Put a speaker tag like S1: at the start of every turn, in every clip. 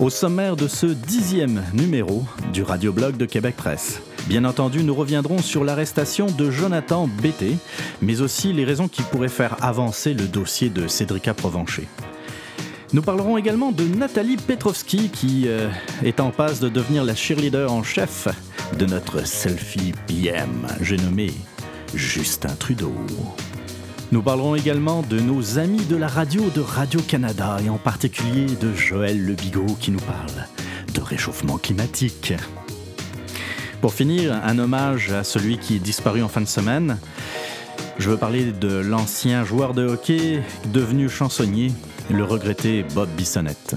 S1: Au sommaire de ce dixième numéro du radioblog de Québec Presse. Bien entendu, nous reviendrons sur l'arrestation de Jonathan Bété, mais aussi les raisons qui pourraient faire avancer le dossier de Cédrica Provencher. Nous parlerons également de Nathalie Petrovski qui euh, est en passe de devenir la cheerleader en chef de notre selfie PM, j'ai nommé Justin Trudeau. Nous parlerons également de nos amis de la radio de Radio-Canada et en particulier de Joël Le Bigot qui nous parle de réchauffement climatique. Pour finir, un hommage à celui qui est disparu en fin de semaine. Je veux parler de l'ancien joueur de hockey devenu chansonnier, le regretté Bob Bissonnette.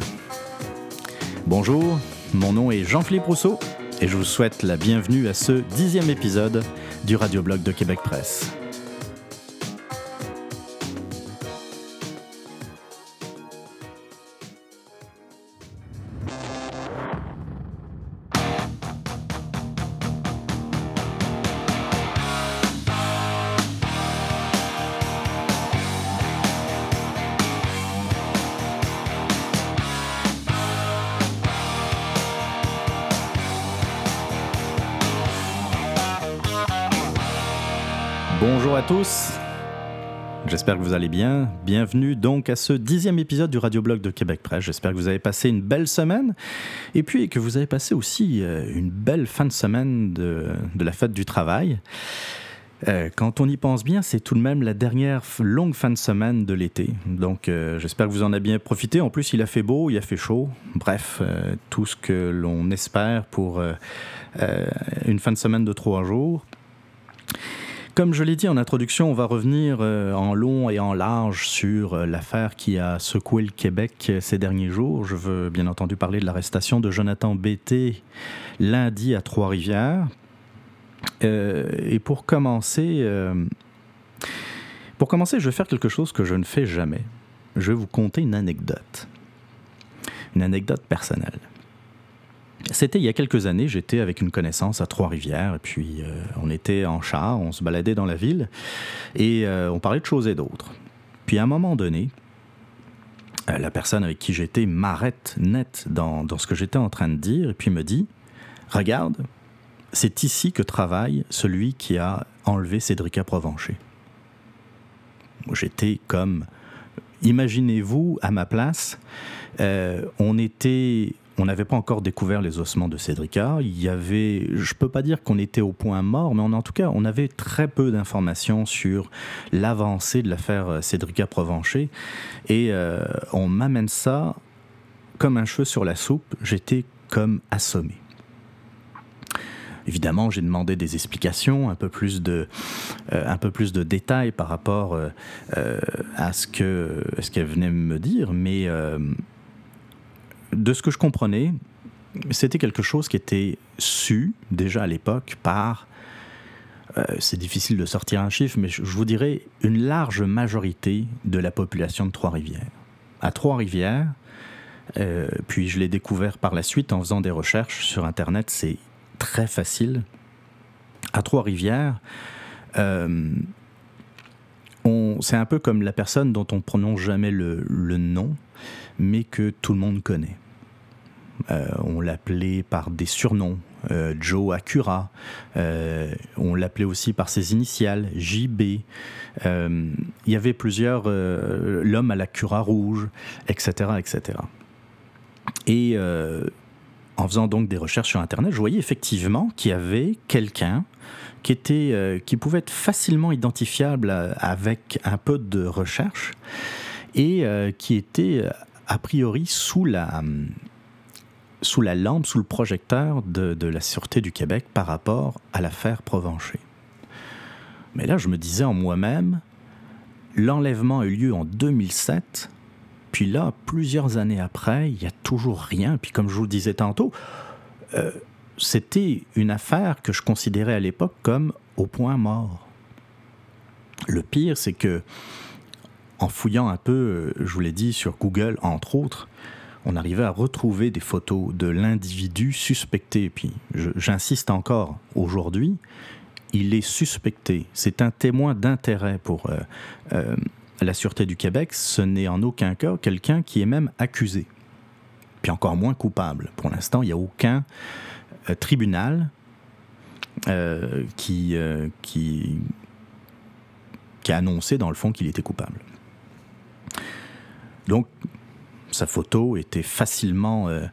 S1: Bonjour, mon nom est Jean-Philippe Rousseau et je vous souhaite la bienvenue à ce dixième épisode du Radioblog de Québec Presse. J'espère que vous allez bien. Bienvenue donc à ce dixième épisode du Radioblog de Québec Presse. J'espère que vous avez passé une belle semaine et puis que vous avez passé aussi euh, une belle fin de semaine de, la fête du travail. Euh, quand on y pense bien, c'est tout de même la dernière longue fin de semaine de l'été. Donc euh, j'espère que vous en avez bien profité. En plus, il a fait beau, il a fait chaud. Bref, tout ce que l'on espère pour une fin de semaine de trois jours. Comme je l'ai dit en introduction, on va revenir euh, en long et en large sur euh, l'affaire qui a secoué le Québec euh, ces derniers jours. Je veux bien entendu parler de l'arrestation de Jonathan Bété lundi à Trois-Rivières. et pour commencer, pour commencer, je vais faire quelque chose que je ne fais jamais. Je vais vous conter une anecdote. Une anecdote personnelle. C'était il y a quelques années, j'étais avec une connaissance à Trois-Rivières, et puis euh, on était en char, on se baladait dans la ville, et euh, on parlait de choses et d'autres. Puis à un moment donné, euh, la personne avec qui j'étais m'arrête net dans, ce que j'étais en train de dire, et puis me dit, regarde, c'est ici que travaille celui qui a enlevé Cédrica Provencher. J'étais comme, imaginez-vous à ma place, on était on n'avait pas encore découvert les ossements de Cédrica. Il y avait, je peux pas dire qu'on était au point mort, mais en tout cas, on avait très peu d'informations sur l'avancée de l'affaire euh, Cédrica Provencher. Et euh, on m'amène ça comme un cheveu sur la soupe. J'étais comme assommé. Évidemment, j'ai demandé des explications, un peu plus de, euh, un peu plus de détails par rapport à ce ce qu'elle venait me dire, mais de ce que je comprenais, c'était quelque chose qui était su déjà à l'époque par, euh, c'est difficile de sortir un chiffre, mais je, vous dirais une large majorité de la population de Trois-Rivières. À Trois-Rivières, euh, puis je l'ai découvert par la suite en faisant des recherches sur Internet, c'est très facile. À Trois-Rivières, euh, c'est un peu comme la personne dont on prononce jamais le, nom, mais que tout le monde connaît. Euh, on l'appelait par des surnoms. Euh, Joe Acura. Euh, on l'appelait aussi par ses initiales, JB. il y avait plusieurs, l'homme à la cura rouge, etc., etc. Et en faisant donc des recherches sur Internet, je voyais effectivement qu'il y avait quelqu'un qui, qui pouvait être facilement identifiable avec un peu de recherche et qui était a priori sous la, sous la lampe, sous le projecteur de, la Sûreté du Québec par rapport à l'affaire Provencher. Mais là, je me disais en moi-même, l'enlèvement a eu lieu en 2007, puis là, plusieurs années après, il n'y a toujours rien. Puis comme je vous le disais tantôt, euh, c'était une affaire que je considérais à l'époque comme au point mort. Le pire, c'est que en fouillant un peu, euh, je vous l'ai dit, sur Google, entre autres, on arrivait à retrouver des photos de l'individu suspecté. Puis, j'insiste encore, aujourd'hui, il est suspecté. C'est un témoin d'intérêt pour euh, la Sûreté du Québec. Ce n'est en aucun cas quelqu'un qui est même accusé. Puis encore moins coupable. Pour l'instant, il n'y a aucun euh, tribunal qui, qui, qui a annoncé dans le fond qu'il était coupable. Donc, sa photo était facilement euh, euh,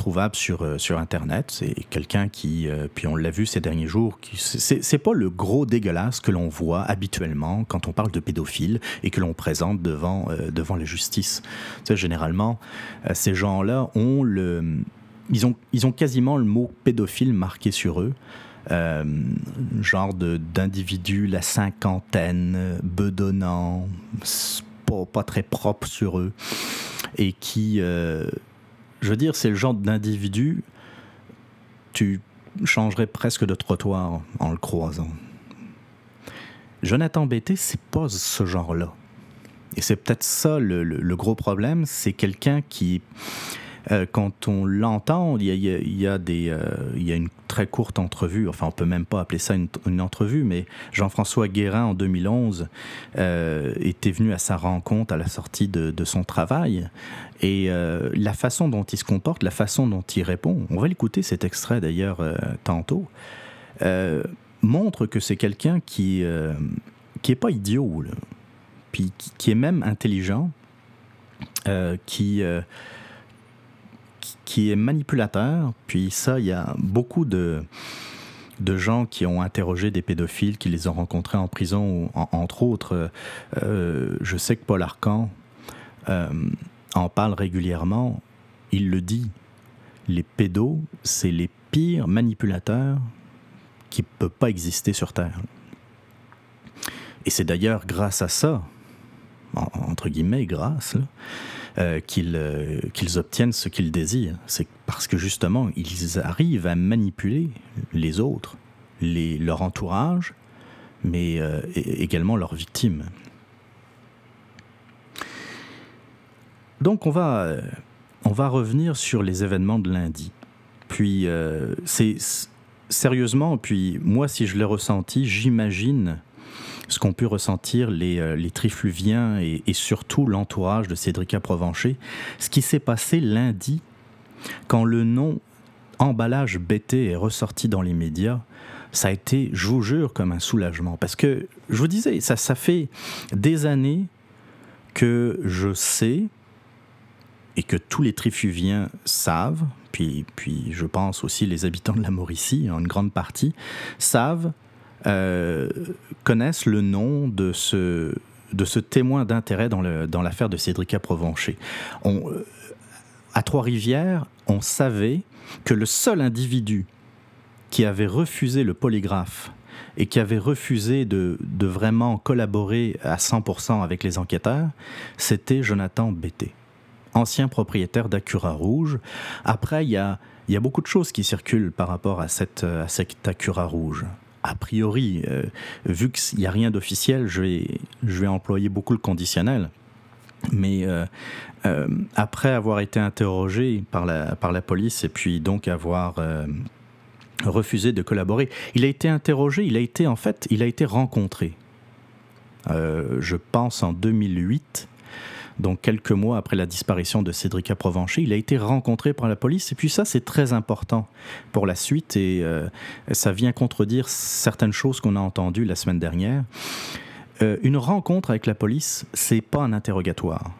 S1: trouvable sur, euh, sur Internet. C'est quelqu'un qui, puis on l'a vu ces derniers jours, c'est, pas le gros dégueulasse que l'on voit habituellement quand on parle de pédophile et que l'on présente devant, devant la justice. généralement, ces gens-là ont le. Ils ont, ils ont quasiment le mot pédophile marqué sur eux. genre d'individus, la cinquantaine, bedonnant, pas, très propre sur eux et qui, euh, je veux dire, c'est le genre d'individu, tu changerais presque de trottoir en le croisant. Jonathan Bété, c'est pas ce genre-là. Et c'est peut-être ça le, gros problème, c'est quelqu'un qui euh, quand on l'entend, il y a, euh, une très courte entrevue, enfin on peut même pas appeler ça une, entrevue, mais Jean-François Guérin en 2011 euh, était venu à sa rencontre à la sortie de, son travail. Et la façon dont il se comporte, la façon dont il répond, on va l'écouter cet extrait d'ailleurs tantôt, montre que c'est quelqu'un qui qui pas idiot, puis qui, est même intelligent, qui qui est manipulateur. Puis ça, il y a beaucoup de, de gens qui ont interrogé des pédophiles, qui les ont rencontrés en prison, entre autres. Euh, je sais que Paul Arcan euh, en parle régulièrement. Il le dit. Les pédos, c'est les pires manipulateurs qui ne peuvent pas exister sur Terre. Et c'est d'ailleurs grâce à ça, entre guillemets, grâce, euh, euh, qu'ils obtiennent ce qu'ils désirent. C'est parce que justement, ils arrivent à manipuler les autres, les, leur entourage, mais euh, également leurs victimes. Donc on va, on va revenir sur les événements de lundi. Puis c'est sérieusement, puis moi si je l'ai ressenti, j'imagine ce qu'ont pu ressentir les, euh, trifluviens et, surtout l'entourage de Cédrica Provencher, ce qui s'est passé lundi quand le nom emballage BT est ressorti dans les médias, ça a été, je vous jure, comme un soulagement. Parce que, je vous disais, ça, fait des années que je sais et que tous les trifluviens savent, puis, puis je pense aussi les habitants de la Mauricie, en grande partie, savent euh, connaissent le nom de ce, de ce témoin d'intérêt dans l'affaire dans de Cédrica Provencher. Euh, à Trois-Rivières, on savait que le seul individu qui avait refusé le polygraphe et qui avait refusé de, de vraiment collaborer à 100% avec les enquêteurs, c'était Jonathan Bété, ancien propriétaire d'Acura Rouge. Après, il y a, y a beaucoup de choses qui circulent par rapport à cette, à cette Acura Rouge a priori, euh, vu qu'il n'y a rien d'officiel, je vais, employer beaucoup le conditionnel. Mais euh, euh, après avoir été interrogé par la, par la police et puis donc avoir refusé de collaborer, il a été interrogé, il a été en fait, il a été rencontré. je pense en 2008 donc quelques mois après la disparition de Cédric Provencher, il a été rencontré par la police. Et puis ça, c'est très important pour la suite et euh, ça vient contredire certaines choses qu'on a entendues la semaine dernière. Euh, une rencontre avec la police, c'est pas un interrogatoire.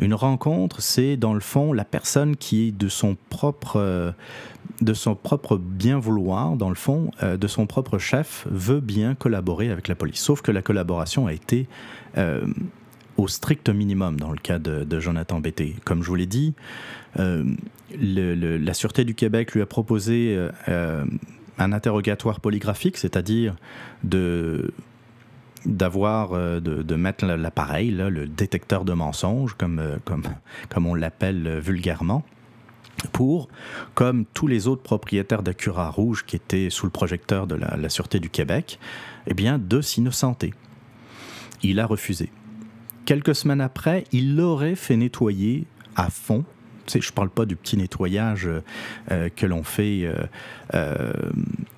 S1: Une rencontre, c'est dans le fond la personne qui de son propre, euh, de son propre bien vouloir, dans le fond, de son propre chef, veut bien collaborer avec la police. Sauf que la collaboration a été au strict minimum dans le cas de, Jonathan Bété. Comme je vous l'ai dit, euh, la Sûreté du Québec lui a proposé euh, un interrogatoire polygraphique, c'est-à-dire de d'avoir euh, de, mettre l'appareil, le détecteur de mensonges, comme, on l'appelle vulgairement, pour, comme tous les autres propriétaires d'Acura Rouge qui étaient sous le projecteur de la, la Sûreté du Québec, eh bien, de s'innocenter. Il a refusé. Quelques semaines après, il aurait fait nettoyer à fond. je ne parle pas du petit nettoyage que l'on fait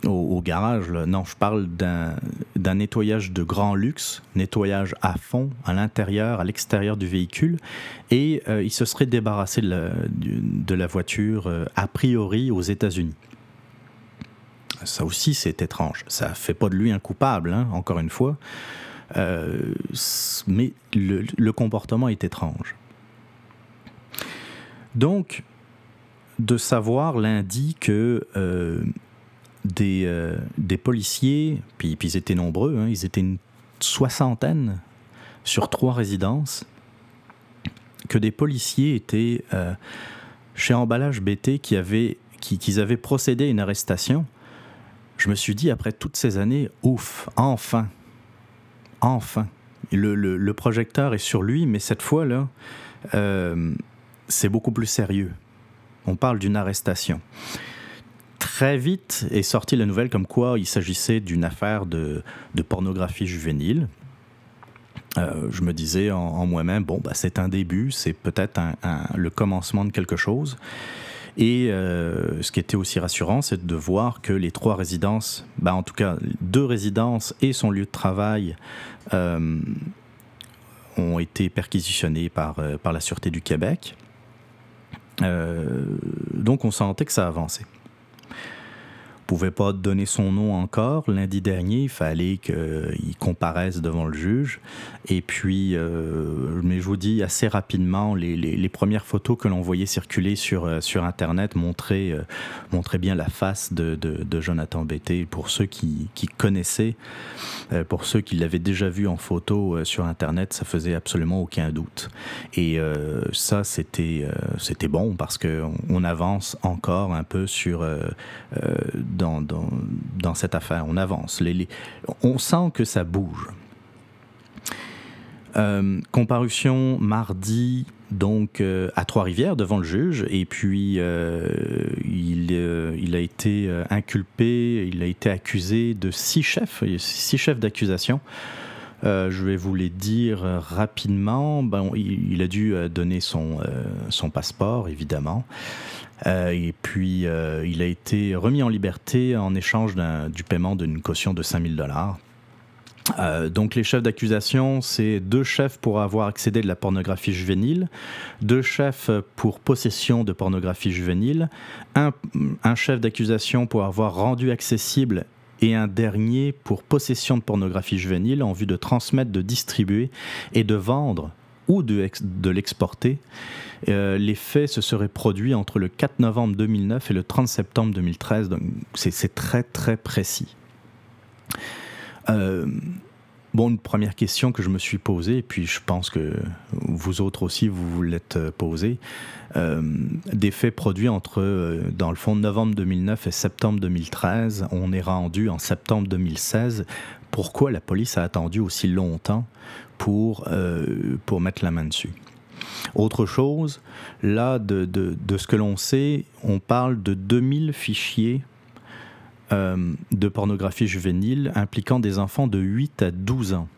S1: au, garage. Non, je parle d'un nettoyage de grand luxe, nettoyage à fond, à l'intérieur, à l'extérieur du véhicule. Et il se serait débarrassé de la, de la voiture a priori aux États-Unis. Ça aussi, c'est étrange. Ça ne fait pas de lui un coupable, hein, encore une fois. Euh, mais le, comportement est étrange. Donc, de savoir lundi que euh, des, euh, des, policiers, puis, ils étaient nombreux, hein, ils étaient une soixantaine sur trois résidences, que des policiers étaient chez Emballage BT qui avaient, qui, avaient procédé à une arrestation je me suis dit, après toutes ces années, ouf, enfin, enfin. Le, projecteur est sur lui, mais cette fois-là, euh, c'est beaucoup plus sérieux. On parle d'une arrestation. Très vite est sortie la nouvelle comme quoi il s'agissait d'une affaire de, pornographie juvénile. Euh, je me disais en, moi-même, bon, bah, c'est un début, c'est peut-être le commencement de quelque chose. Et euh, ce qui était aussi rassurant, c'est de voir que les trois résidences, bah en tout cas deux résidences et son lieu de travail, ont été perquisitionnés par, euh, par la Sûreté du Québec. donc on sentait que ça avançait pouvait pas donner son nom encore. Lundi dernier, il fallait qu'il comparaisse devant le juge. Et puis, euh, mais je vous dis assez rapidement, les, les, premières photos que l'on voyait circuler sur, euh, sur Internet montraient, euh, montraient bien la face de, de, Jonathan Bété. Pour ceux qui, qui connaissaient, pour ceux qui l'avaient déjà vu en photo sur Internet, ça faisait absolument aucun doute. Et ça, c'était c'était bon parce qu'on on avance encore un peu sur dans, dans, cette affaire. On avance. On sent que ça bouge. Euh, comparution mardi donc euh, à Trois-Rivières devant le juge et puis euh, il, a été inculpé, il a été accusé de six chefs, six chefs d'accusation. je vais vous les dire rapidement. Il, a dû donner son passeport, évidemment. Euh, et puis, euh, il a été remis en liberté en échange du paiement d'une caution de 5000 dollars. Euh, donc les chefs d'accusation, c'est deux chefs pour avoir accédé de la pornographie juvénile, deux chefs pour possession de pornographie juvénile, un, un chef d'accusation pour avoir rendu accessible et un dernier pour possession de pornographie juvénile en vue de transmettre, de distribuer et de vendre ou de, l'exporter. Euh, les faits se seraient produits entre le 4 novembre 2009 et le 30 septembre 2013, donc c'est très très précis. Euh, une première question que je me suis posée, et puis je pense que vous autres aussi vous vous l'êtes posée, euh, des faits produits entre, dans le fond, novembre 2009 et septembre 2013, on est rendu en septembre 2016. Pourquoi la police a attendu aussi longtemps pour, pour mettre la main dessus autre chose, là, de, ce que l'on sait, on parle de 2000 fichiers euh, de pornographie juvénile impliquant des enfants de 8 à 12 ans.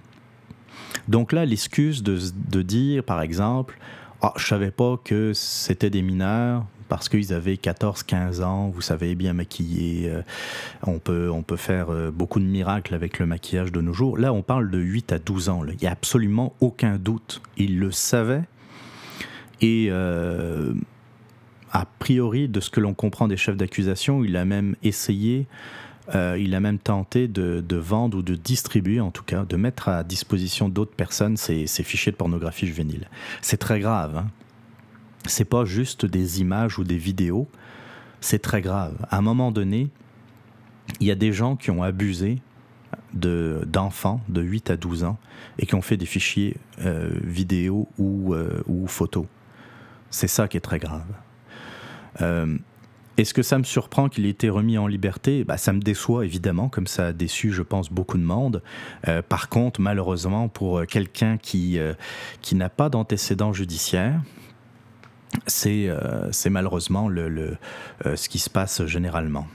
S1: Donc là, l'excuse de, dire, par exemple, ah, je savais pas que c'était des mineurs parce qu'ils avaient 14-15 ans, vous savez, bien maquillés, euh, on, peut, on peut faire euh, beaucoup de miracles avec le maquillage de nos jours. Là, on parle de 8 à 12 ans. Il n'y a absolument aucun doute. Ils le savaient, et euh, a priori, de ce que l'on comprend des chefs d'accusation, il a même essayé, euh, il a même tenté de, vendre ou de distribuer, en tout cas, de mettre à disposition d'autres personnes ces, fichiers de pornographie juvénile. C'est très grave. Hein. C'est pas juste des images ou des vidéos. C'est très grave. À un moment donné, il y a des gens qui ont abusé d'enfants de, 8 à 12 ans et qui ont fait des fichiers euh, vidéo ou, ou photos. C'est ça qui est très grave. Euh, est-ce que ça me surprend qu'il ait été remis en liberté? Bah, Ça me déçoit évidemment, comme ça a déçu, je pense, beaucoup de monde. Euh, par contre, malheureusement, pour quelqu'un qui, euh, qui n'a pas d'antécédent judiciaire, c'est malheureusement le ce qui se passe généralement.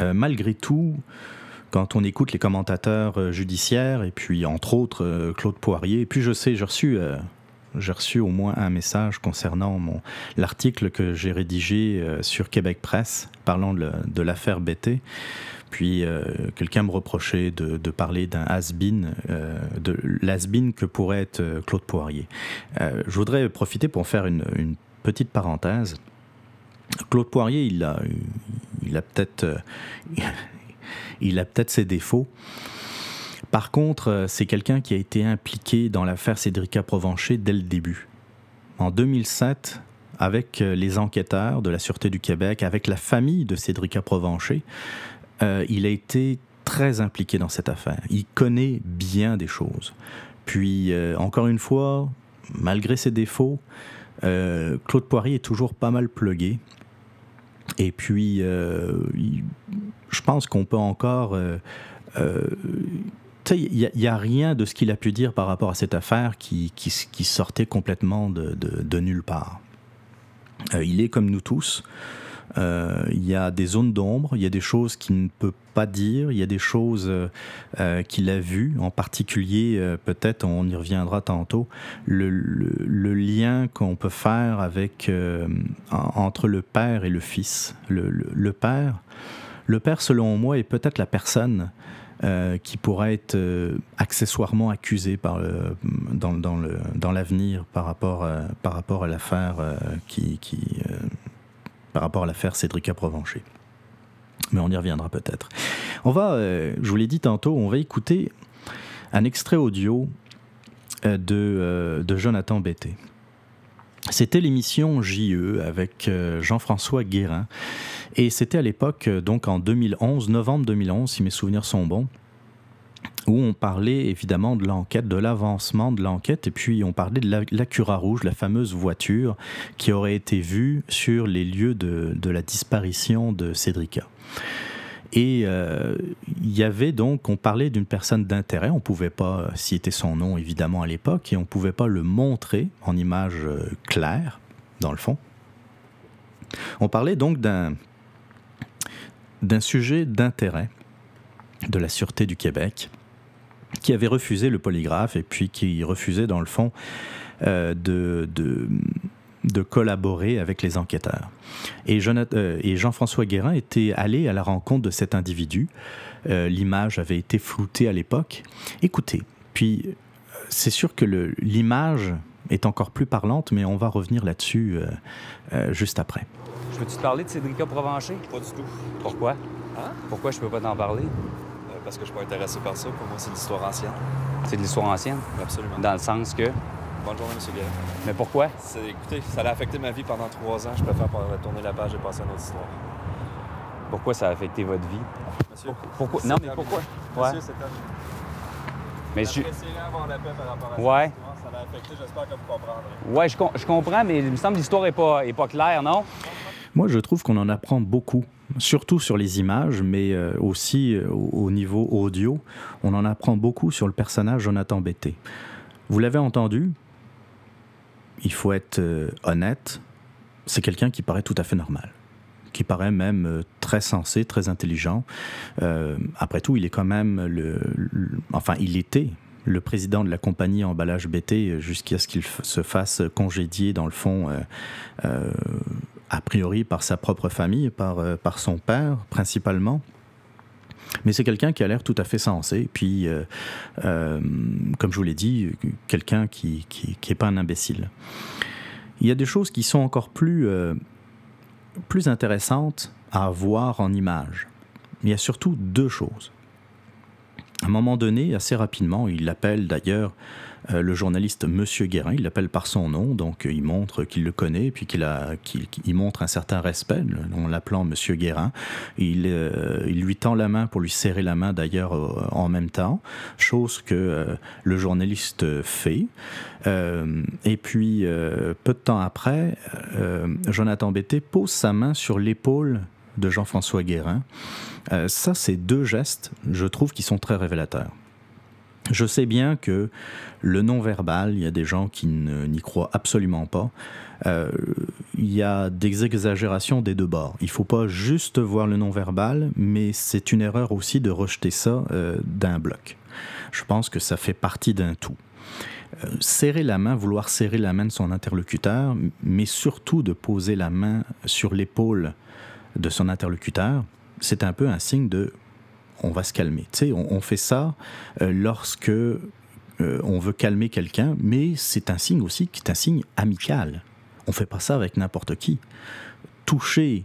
S1: malgré tout, quand on écoute les commentateurs judiciaires, et puis entre autres Claude Poirier, et puis je sais, j'ai reçu j'ai reçu au moins un message concernant l'article que j'ai rédigé sur Québec Presse parlant de, l'affaire BT. Puis quelqu'un me reprochait de, parler d'un has-been, de l'has-been que pourrait être Claude Poirier. je voudrais profiter pour faire une, petite parenthèse. Claude Poirier, il a, peut-être, euh, il a peut-être ses défauts. Par contre, euh, c'est quelqu'un qui a été impliqué dans l'affaire Cédrica Provencher dès le début. En 2007, avec euh, les enquêteurs de la Sûreté du Québec, avec la famille de Cédrica Provencher, il a été très impliqué dans cette affaire. Il connaît bien des choses. Puis, encore une fois, malgré ses défauts, Claude Poirier est toujours pas mal plugué. Et puis, euh, je pense qu'on peut encore... Euh, euh, il n'y a, rien de ce qu'il a pu dire par rapport à cette affaire qui, sortait complètement de nulle part. il est comme nous tous. Euh, il y a des zones d'ombre, il y a des choses qu'il ne peut pas dire, il y a des choses euh, euh, qu'il a vues, en particulier, peut-être, on y reviendra tantôt, le, lien qu'on peut faire entre le père et le fils. Le, père, le père, selon moi, est peut-être la personne qui pourrait être accessoirement accusée dans, l'avenir par, rapport, à l'affaire qui par rapport à l'affaire Cédrica Provencher. Mais on y reviendra peut-être. On va, euh, je vous l'ai dit tantôt, on va écouter un extrait audio euh, de, euh, de, Jonathan Betté. C'était l'émission JE avec Jean-François Guérin. Et c'était à l'époque, donc en 2011, novembre 2011, si mes souvenirs sont bons où on parlait évidemment de l'enquête, de l'avancement de l'enquête, et puis on parlait de l'Acura Rouge, la fameuse voiture qui aurait été vue sur les lieux de, la disparition de Cédrica. Et euh, il y avait donc, on parlait d'une personne d'intérêt, on ne pouvait pas citer son nom évidemment à l'époque, et on ne pouvait pas le montrer en image euh, claire, dans le fond. On parlait donc d'un d'un sujet d'intérêt de la Sûreté du Québec qui avait refusé le polygraphe et puis qui refusait, dans le fond, euh, de, de, collaborer avec les enquêteurs. Et, euh, et Jean-François Guérin était allé à la rencontre de cet individu. Euh, l'image avait été floutée à l'époque. Écoutez, puis c'est sûr que l'image est encore plus parlante, mais on va revenir là-dessus juste après.
S2: Je peux-tu te parler de Cédrica Provencher?
S3: Pas du tout.
S2: Pourquoi?
S3: Hein?
S2: Pourquoi je peux pas t'en parler?
S3: Parce que je suis pas intéressé par ça. Pour moi, c'est l'histoire ancienne.
S2: C'est de l'histoire ancienne?
S3: Absolument.
S2: Dans le sens que?
S3: Bonne journée, M. Guérin.
S2: Mais pourquoi?
S3: Écoutez, ça a affecté ma vie pendant trois ans. Je préfère tourner la page et passer à une autre histoire.
S2: Pourquoi ça a affecté votre vie?
S3: Monsieur.
S2: Pourquoi? Non, mais pourquoi?
S3: Ouais. Monsieur, c'est terminé.
S2: Mais je.
S3: avoir la paix par rapport à
S2: ouais.
S3: Ça l'a affecté, j'espère que vous comprendrez.
S2: Ouais, je, je, comprends, mais il me semble que l'histoire n'est pas, est pas claire, non?
S1: Moi, je trouve qu'on en apprend beaucoup surtout sur les images, mais euh, aussi euh, au niveau audio. On en apprend beaucoup sur le personnage Jonathan Betté. Vous l'avez entendu, il faut être euh, honnête, c'est quelqu'un qui paraît tout à fait normal, qui paraît même très sensé, très intelligent. après tout, il est quand même le, enfin, il était le président de la compagnie emballage BT jusqu'à ce qu'il se fasse congédier dans le fond a priori par sa propre famille, par, euh, par son père principalement. Mais c'est quelqu'un qui a l'air tout à fait sensé, puis, euh, euh, comme je vous l'ai dit, quelqu'un qui n'est qui, pas un imbécile. Il y a des choses qui sont encore plus, plus intéressantes à voir en image. Il y a surtout deux choses. À un moment donné, assez rapidement, il l'appelle d'ailleurs euh, le journaliste Monsieur Guérin, il l'appelle par son nom, donc euh, il montre qu'il le connaît, puis qu'il montre un certain respect en l'appelant Monsieur Guérin. Il, euh, il, lui tend la main pour lui serrer la main d'ailleurs en même temps, chose que le journaliste fait. et puis, peu de temps après, Jonathan Betté pose sa main sur l'épaule de Jean-François Guérin. ça, c'est deux gestes, je trouve, qui sont très révélateurs. Je sais bien que le non-verbal, il y a des gens qui n'y croient absolument pas. Euh, il y a des exagérations des deux bords. Il ne faut pas juste voir le non-verbal, mais c'est une erreur aussi de rejeter ça euh, d'un bloc. Je pense que ça fait partie d'un tout. serrer la main, vouloir serrer la main de son interlocuteur, mais surtout de poser la main sur l'épaule de son interlocuteur, c'est un peu un signe de on va se calmer. Tu sais, on, fait ça euh, lorsque euh, on veut calmer quelqu'un, mais c'est un signe aussi qui est un signe amical. On fait pas ça avec n'importe qui. Toucher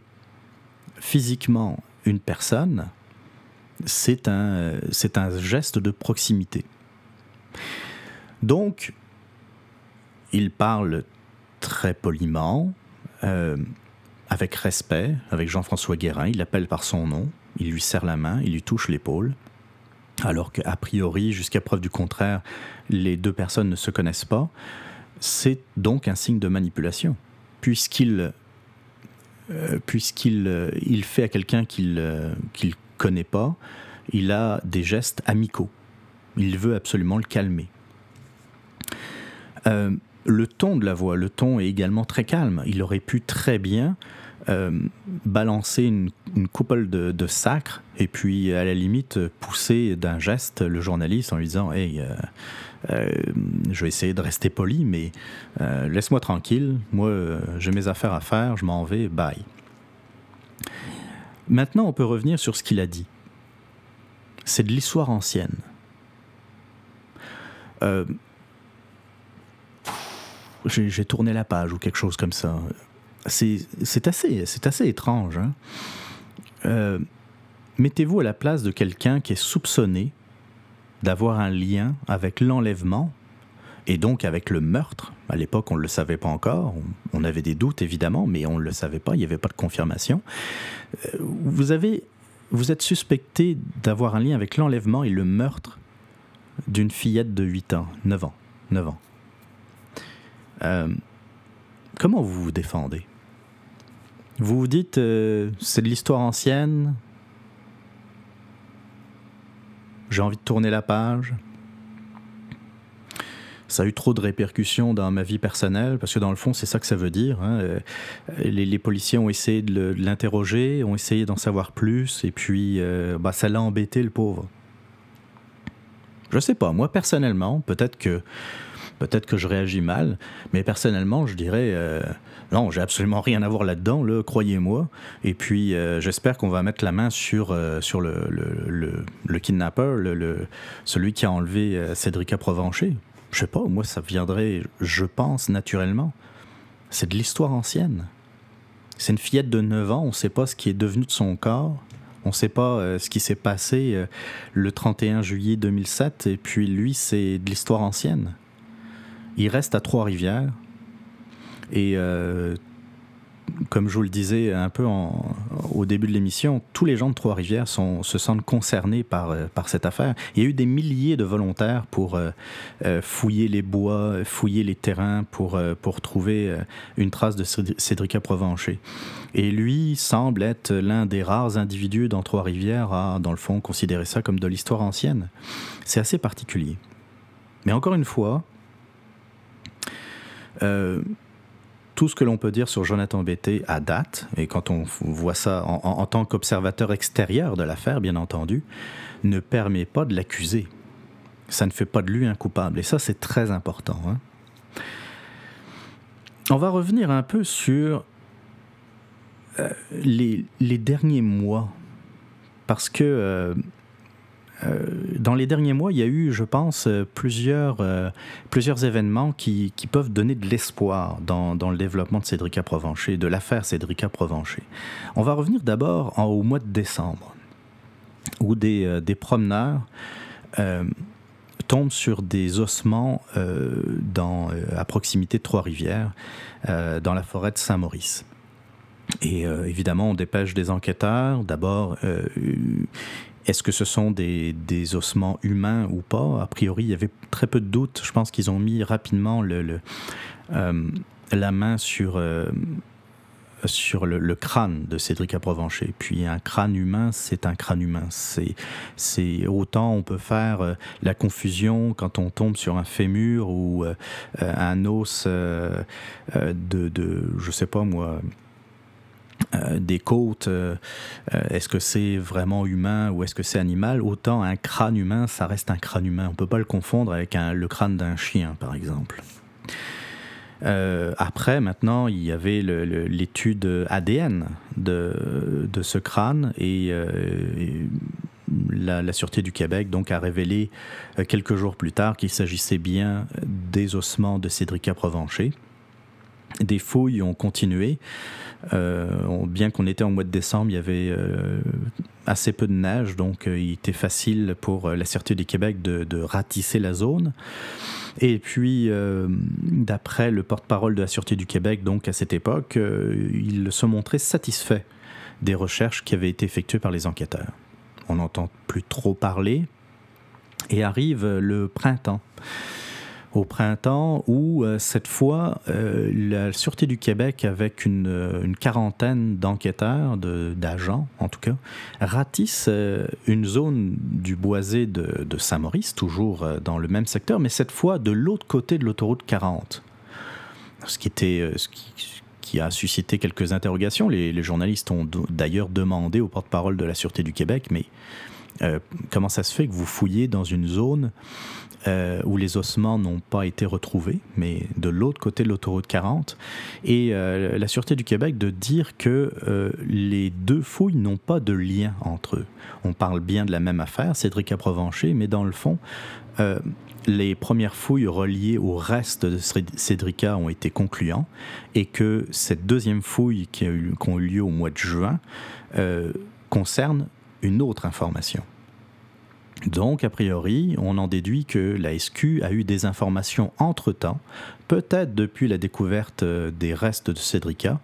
S1: physiquement une personne, c'est un, c'est un geste de proximité. Donc, il parle très poliment, euh, avec respect, avec Jean-François Guérin. Il l'appelle par son nom, il lui serre la main, il lui touche l'épaule. Alors qu'a priori, jusqu'à preuve du contraire, les deux personnes ne se connaissent pas. C'est donc un signe de manipulation, puisqu'il euh, puisqu'il euh, fait à quelqu'un qu'il ne connaît pas, il a des gestes amicaux. Il veut absolument le calmer. Euh, le ton de la voix, le ton est également très calme. Il aurait pu très bien euh, balancer une, coupole de, sacre et puis à la limite pousser d'un geste le journaliste en lui disant Hey, euh, je vais essayer de rester poli, mais laisse-moi tranquille, moi j'ai mes affaires à faire, je m'en vais, bye. Maintenant, on peut revenir sur ce qu'il a dit. C'est de l'histoire ancienne. Euh, j'ai tourné la page ou quelque chose comme ça. C'est assez, assez étrange. Hein. Euh, mettez-vous à la place de quelqu'un qui est soupçonné d'avoir un lien avec l'enlèvement et donc avec le meurtre. À l'époque, on ne le savait pas encore. On avait des doutes, évidemment, mais on ne le savait pas. Il n'y avait pas de confirmation. Euh, vous, êtes suspecté d'avoir un lien avec l'enlèvement et le meurtre d'une fillette de 8 ans, 9 ans. 9 ans. Euh, comment vous vous défendez? Vous vous dites, euh, c'est de l'histoire ancienne, j'ai envie de tourner la page. Ça a eu trop de répercussions dans ma vie personnelle, parce que dans le fond, c'est ça que ça veut dire. Hein. Euh, les, policiers ont essayé de l'interroger, ont essayé d'en savoir plus, et puis bah, ça l'a embêté, le pauvre. Je sais pas, moi personnellement, peut-être que Peut-être que je réagis mal, mais personnellement, je dirais euh, non, j'ai absolument rien à voir là-dedans, le croyez-moi. Et puis, euh, j'espère qu'on va mettre la main sur, euh, sur le, le, le, le, celui qui a enlevé Cédrica Provencher. Je sais pas, moi, ça viendrait, je pense, naturellement. C'est de l'histoire ancienne. C'est une fillette de 9 ans, on ne sait pas ce qui est devenu de son corps. On ne sait pas ce qui s'est passé le 31 juillet 2007, et puis lui, c'est de l'histoire ancienne. Il reste à Trois-Rivières. Et euh, comme je vous le disais un peu au début de l'émission, tous les gens de Trois-Rivières se sentent concernés par, euh, par cette affaire. Il y a eu des milliers de volontaires pour euh, fouiller les bois, fouiller les terrains pour, trouver une trace de Cédric Provencher. Et lui semble être l'un des rares individus dans Trois-Rivières à, dans le fond, considérer ça comme de l'histoire ancienne. C'est assez particulier. Mais encore une fois, euh, tout ce que l'on peut dire sur Jonathan Betté à date, et quand on voit ça en, tant qu'observateur extérieur de l'affaire, bien entendu, ne permet pas de l'accuser. Ça ne fait pas de lui un coupable. Et ça, c'est très important. Hein. On va revenir un peu sur euh, les, derniers mois, parce que euh, dans les derniers mois, il y a eu, je pense, euh, plusieurs, euh, plusieurs événements qui, qui, peuvent donner de l'espoir dans, dans, le développement de Cédrica Provencher, de l'affaire Cédrica Provencher. On va revenir d'abord au mois de décembre, où des, des promeneurs tombent sur des ossements à proximité de Trois-Rivières, dans la forêt de Saint-Maurice. Et évidemment, on dépêche des enquêteurs. D'abord, est-ce que ce sont des, ossements humains ou pas? A priori, il y avait très peu de doutes. Je pense qu'ils ont mis rapidement euh, la main sur, euh, le, crâne de Cédric Aprovencher. Puis un crâne humain, c'est un crâne humain. C'est autant on peut faire euh, la confusion quand on tombe sur un fémur ou un os de, de, je sais pas moi, euh, des côtes, euh, euh, est-ce que c'est vraiment humain ou est-ce que c'est animal? Autant un crâne humain, ça reste un crâne humain. On ne peut pas le confondre avec un, le crâne d'un chien, par exemple. après, maintenant, il y avait l'étude ADN de, ce crâne et, la, la, Sûreté du Québec donc, a révélé quelques jours plus tard qu'il s'agissait bien des ossements de Cédrica Provencher. Des fouilles ont continué. Euh, bien qu'on était en mois de décembre, il y avait euh, assez peu de neige, donc euh, il était facile pour la Sûreté du Québec de, ratisser la zone. Et puis, d'après le porte-parole de la Sûreté du Québec, donc à cette époque, il se montrait satisfait des recherches qui avaient été effectuées par les enquêteurs. On n'entend plus trop parler, et arrive le printemps au printemps où, euh, cette fois, euh, la Sûreté du Québec, avec une, euh, quarantaine d'enquêteurs, d'agents en tout cas, ratisse une zone du boisé de, Saint-Maurice, toujours dans le même secteur, mais cette fois de l'autre côté de l'autoroute 40. Ce qui était... Ce qui, a suscité quelques interrogations. Les, les journalistes ont d'ailleurs demandé au porte-parole de la Sûreté du Québec, mais comment ça se fait que vous fouillez dans une zone euh, où les ossements n'ont pas été retrouvés, mais de l'autre côté de l'autoroute 40. Et euh, la Sûreté du Québec de dire que euh, les deux fouilles n'ont pas de lien entre eux. On parle bien de la même affaire, Cédric Provencher, mais dans le fond, les premières fouilles reliées au reste de Cédrica ont été concluants et que cette deuxième fouille qui a eu, qui a eu lieu au mois de juin concerne une autre information. Donc, a priori, on en déduit que la SQ a eu des informations entre-temps, peut-être depuis la découverte euh, des restes de Cédrica,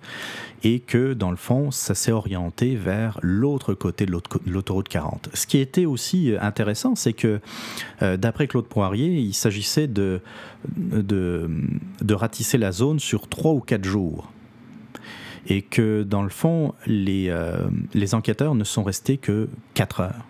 S1: et que, dans le fond, ça s'est orienté vers l'autre côté de l'autoroute 40. Ce qui était aussi euh, intéressant, c'est que, euh, d'après Claude Poirier, il s'agissait de, ratisser la zone sur trois ou quatre jours et que dans le fond, les enquêteurs ne sont restés que quatre heures.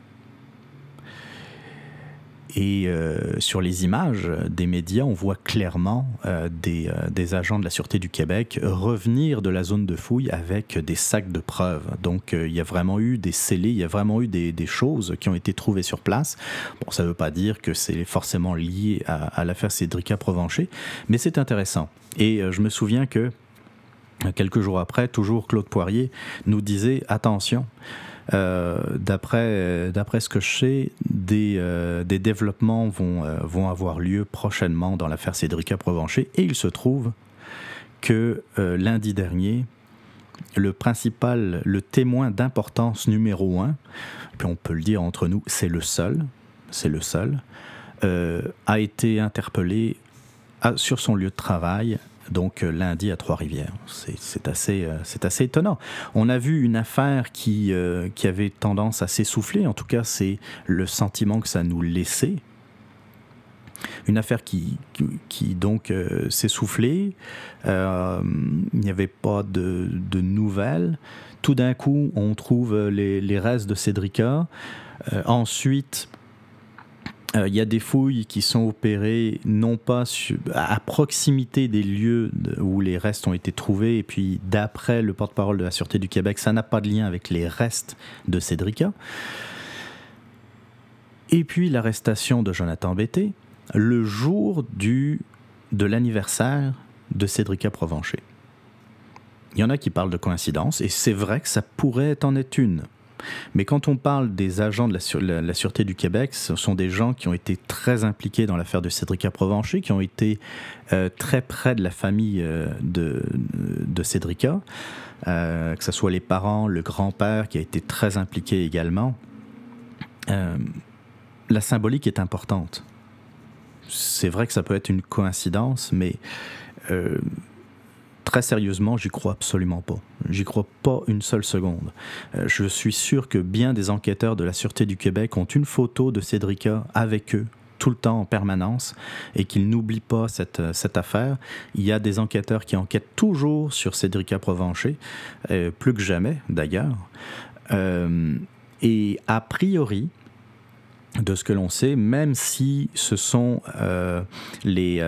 S1: Et euh, sur les images des médias, on voit clairement euh, des, euh, des, agents de la Sûreté du Québec revenir de la zone de fouille avec des sacs de preuves. Donc il y a vraiment eu des scellés, il y a vraiment eu des, des choses qui ont été trouvées sur place. Bon, ça ne veut pas dire que c'est forcément lié à, à l'affaire Cédrica Provencher, mais c'est intéressant. Et je me souviens que quelques jours après, toujours Claude Poirier nous disait attention. Euh, d'après, d'après ce que je sais, des, euh, développements vont, euh, vont avoir lieu prochainement dans l'affaire Cédrica Provencher. Et il se trouve que lundi dernier, le principal, le témoin d'importance numéro un, puis on peut le dire entre nous, c'est le seul, c'est le seul, a été interpellé sur son lieu de travail donc euh, lundi à Trois-Rivières. C'est assez, euh, assez étonnant. On a vu une affaire qui, euh, qui avait tendance à s'essouffler, en tout cas c'est le sentiment que ça nous laissait. Une affaire qui, qui, donc s'essoufflait, il n'y avait pas de, nouvelles. Tout d'un coup, on trouve les, les restes de Cédrica. ensuite, euh, il y a des fouilles qui sont opérées non pas à proximité des lieux où les restes ont été trouvés, et puis d'après le porte-parole de la Sûreté du Québec, ça n'a pas de lien avec les restes de Cédrica. Et puis l'arrestation de Jonathan Betté, le jour du, de l'anniversaire de Cédrica Provencher. Il y en a qui parlent de coïncidence, et c'est vrai que ça pourrait en être une. Mais quand on parle des agents de la, Sûreté du Québec, ce sont des gens qui ont été très impliqués dans l'affaire de Cédric Provencher, qui ont été euh, très près de la famille euh, de, de Cédrica, euh, que ce soit les parents, le grand-père qui a été très impliqué également. la symbolique est importante. C'est vrai que ça peut être une coïncidence, mais très sérieusement, j'y crois absolument pas. J'y crois pas une seule seconde. Euh, je suis sûr que bien des enquêteurs de la Sûreté du Québec ont une photo de Cédrica avec eux tout le temps en permanence et qu'ils n'oublient pas cette, euh, cette, affaire. Il y a des enquêteurs qui enquêtent toujours sur Cédrica Provencher, euh, plus que jamais d'ailleurs. et a priori, de ce que l'on sait, même si ce sont les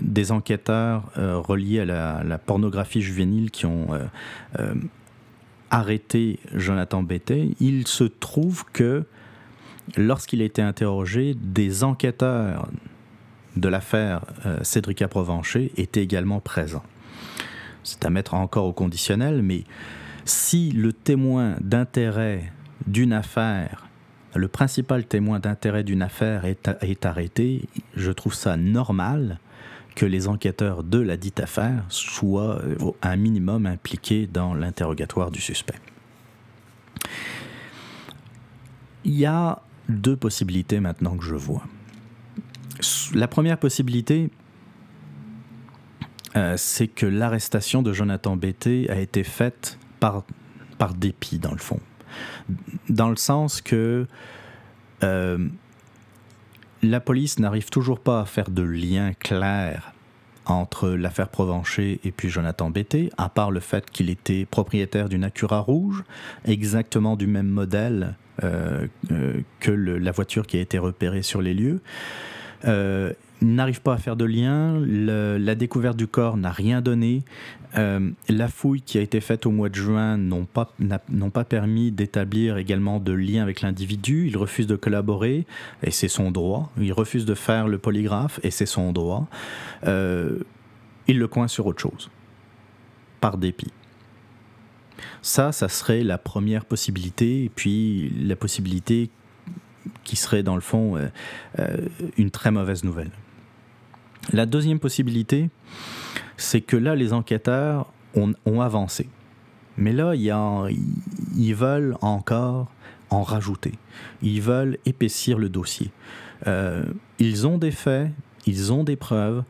S1: des enquêteurs euh, reliés à la, pornographie juvénile qui ont euh, euh, arrêté Jonathan Bettet, il se trouve que lorsqu'il a été interrogé, des enquêteurs de l'affaire Cédrica Provencher étaient également présents. C'est à mettre encore au conditionnel, mais si le témoin d'intérêt d'une affaire, le principal témoin d'intérêt d'une affaire est, arrêté, je trouve ça normal que les enquêteurs de la dite affaire soient euh, un minimum impliqués dans l'interrogatoire du suspect. Il y a deux possibilités maintenant que je vois. La première possibilité, euh, c'est que l'arrestation de Jonathan Betté a été faite par, par dépit, dans le fond. Dans le sens que euh, la police n'arrive toujours pas à faire de lien clair entre l'affaire Provencher et puis Jonathan Betté, à part le fait qu'il était propriétaire d'une Acura rouge, exactement du même modèle euh, euh, que la voiture qui a été repérée sur les lieux. Euh, n'arrive pas à faire de lien, la découverte du corps n'a rien donné, euh, la fouille qui a été faite au mois de juin n'ont pas, pas permis d'établir également de lien avec l'individu, il refuse de collaborer et c'est son droit, il refuse de faire le polygraphe et c'est son droit, euh, il le coince sur autre chose, par dépit. Ça, ça serait la première possibilité, et puis la possibilité qui serait dans le fond euh, une très mauvaise nouvelle. La deuxième possibilité, c'est que là, les enquêteurs ont, avancé. Mais là, ils veulent encore en rajouter. Ils veulent épaissir le dossier. Euh, ils ont des faits, ils ont des preuves,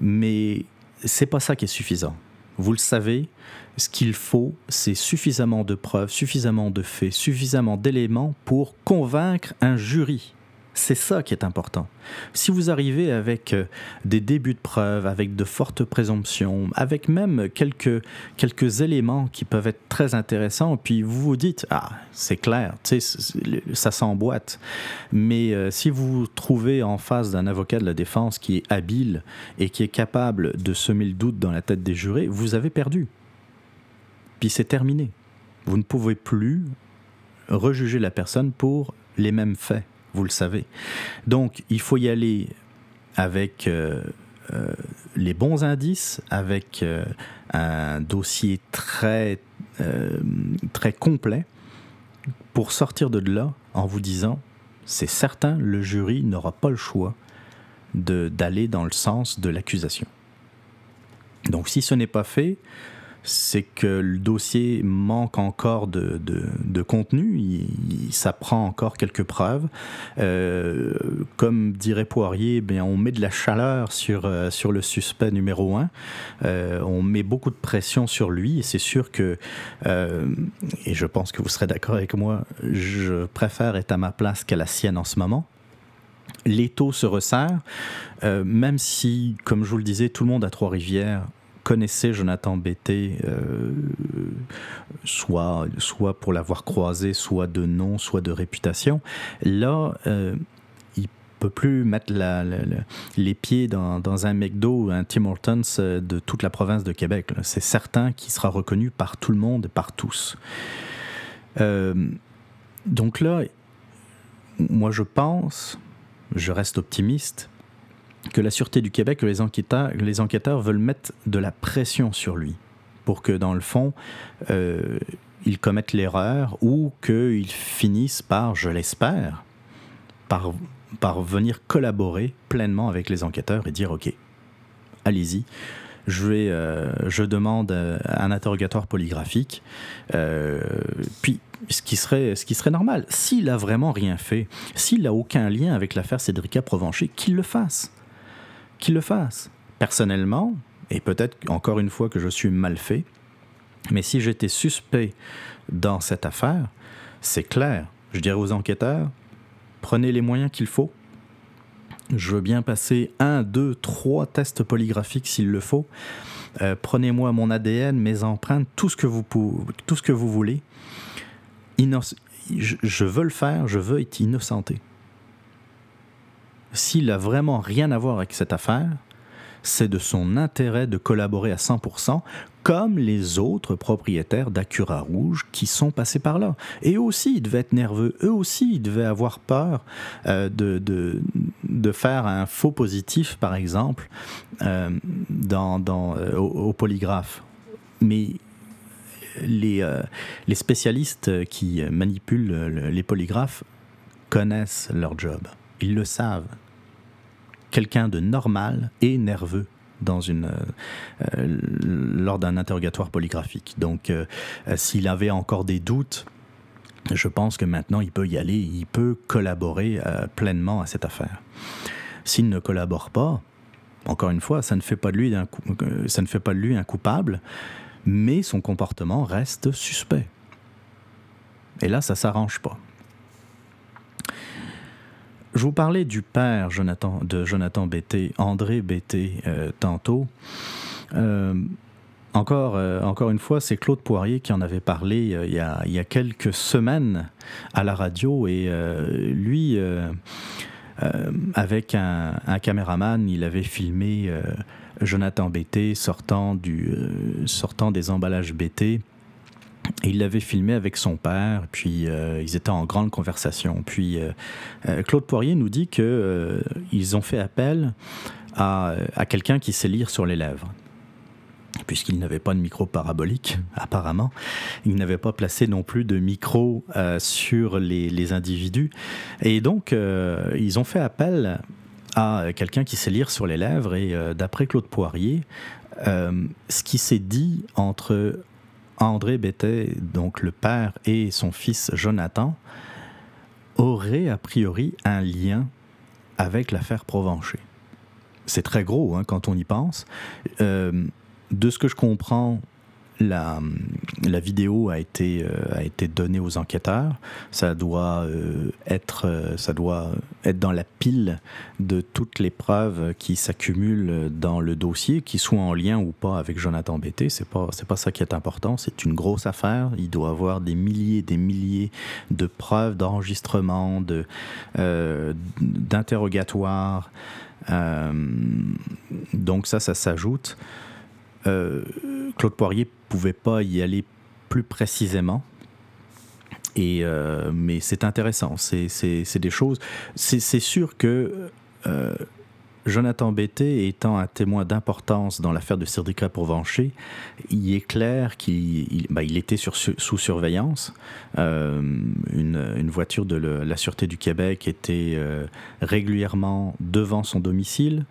S1: mais c'est pas ça qui est suffisant. Vous le savez, ce qu'il faut, c'est suffisamment de preuves, suffisamment de faits, suffisamment d'éléments pour convaincre un jury. C'est ça qui est important. Si vous arrivez avec euh, des débuts de preuves, avec de fortes présomptions, avec même quelques, quelques éléments qui peuvent être très intéressants, puis vous vous dites, ah, c'est clair, ça s'emboîte. Mais euh, si vous vous trouvez en face d'un avocat de la défense qui est habile et qui est capable de semer le doute dans la tête des jurés, vous avez perdu puis c'est terminé. Vous ne pouvez plus rejuger la personne pour les mêmes faits, vous le savez. Donc, il faut y aller avec euh, euh, les bons indices, avec euh, un dossier très, très complet, pour sortir de là en vous disant, c'est certain, le jury n'aura pas le choix d'aller dans le sens de l'accusation. Donc, si ce n'est pas fait, c'est que le dossier manque encore de, de, contenu, ça prend encore quelques preuves. Euh, comme dirait Poirier, bien, on met de la chaleur sur, euh, sur le suspect numéro un, euh, on met beaucoup de pression sur lui, et c'est sûr que, et je pense que vous serez d'accord avec moi, je préfère être à ma place qu'à la sienne en ce moment. L'étau se resserre, même si, comme je vous le disais, tout le monde à Trois-Rivières connaissait Jonathan Betté, euh, soit, soit pour l'avoir croisé, soit de nom, soit de réputation. Là, euh, il peut plus mettre les pieds dans, un McDo un Tim Hortons euh, de toute la province de Québec. C'est certain qu'il sera reconnu par tout le monde et par tous. Euh, donc là, moi je pense, je reste optimiste, que la Sûreté du Québec, que les enquêteurs, les enquêteurs veulent mettre de la pression sur lui pour que, dans le fond, euh, il commette l'erreur ou qu'il finisse par, je l'espère, par, par venir collaborer pleinement avec les enquêteurs et dire OK, allez-y. Je, vais, euh, je demande euh, un interrogatoire polygraphique. Puis, ce qui, serait, ce qui serait normal, s'il a vraiment rien fait, s'il n'a aucun lien avec l'affaire Cédrica Provencher, qu'il le fasse qu'il le fasse. Personnellement, et peut-être encore une fois que je suis mal fait, mais si j'étais suspect dans cette affaire, c'est clair. Je dirais aux enquêteurs, prenez les moyens qu'il faut. Je veux bien passer un, deux, trois tests polygraphiques s'il le faut. Euh, prenez-moi mon ADN, mes empreintes, tout ce que vous, tout ce que vous voulez. je veux le faire, je veux être innocenté s'il a vraiment rien à voir avec cette affaire, c'est de son intérêt de collaborer à 100%, comme les autres propriétaires d'Acura Rouge qui sont passés par là. Et eux aussi, ils devaient être nerveux, eux aussi, ils devaient avoir peur euh, de, de, de, faire un faux positif, par exemple, euh, dans, dans, euh, au, au, polygraphe. Mais les, les spécialistes qui manipulent les polygraphes connaissent leur job. Ils le savent. Quelqu'un de normal et nerveux une, euh, lors d'un interrogatoire polygraphique. Donc, euh, s'il avait encore des doutes, je pense que maintenant il peut y aller, il peut collaborer euh, pleinement à cette affaire. S'il ne collabore pas, encore une fois, ça ne fait pas de lui un, ça ne fait pas de lui un coupable, mais son comportement reste suspect. Et là, ça s'arrange pas. Je vous parlais du père Jonathan, de Jonathan Bété, André Bété, euh, tantôt. Euh, encore, euh, encore une fois, c'est Claude Poirier qui en avait parlé il y, a, quelques semaines à la radio. Et lui, avec un, caméraman, il avait filmé Jonathan Bété sortant, sortant des emballages Bété. Il l'avait filmé avec son père, puis euh, ils étaient en grande conversation. Puis euh, Claude Poirier nous dit qu'ils euh, ont fait appel à, à quelqu'un qui sait lire sur les lèvres puisqu'il n'avait pas de micro parabolique, apparemment. Il n'avait pas placé non plus de micro euh, sur les, les, individus. Et donc, euh, ils ont fait appel à quelqu'un qui sait lire sur les lèvres. Et euh, d'après Claude Poirier, ce qui s'est dit entre André Bettet, donc le père, et son fils Jonathan, aurait a priori un lien avec l'affaire Provencher. C'est très gros hein, quand on y pense. Euh, de ce que je comprends, la, vidéo a été, euh, a été donnée aux enquêteurs. Ça doit, euh, être, euh, ça doit être dans la pile de toutes les preuves qui s'accumulent dans le dossier, qui soient en lien ou pas avec Jonathan Bété. C'est pas, pas ça qui est important. C'est une grosse affaire. Il doit avoir des milliers des milliers de preuves d'enregistrement, de, d'interrogatoires. donc ça, ça s'ajoute. Claude Poirier pouvait pas y aller plus précisément. Et, euh, mais c'est intéressant, c'est des choses. C'est sûr que euh, Jonathan Bété étant un témoin d'importance dans l'affaire de Cédric Pourvancher, il est clair qu'il il, bah, était sous surveillance. Euh, une, voiture de la Sûreté du Québec était euh, régulièrement devant son domicile.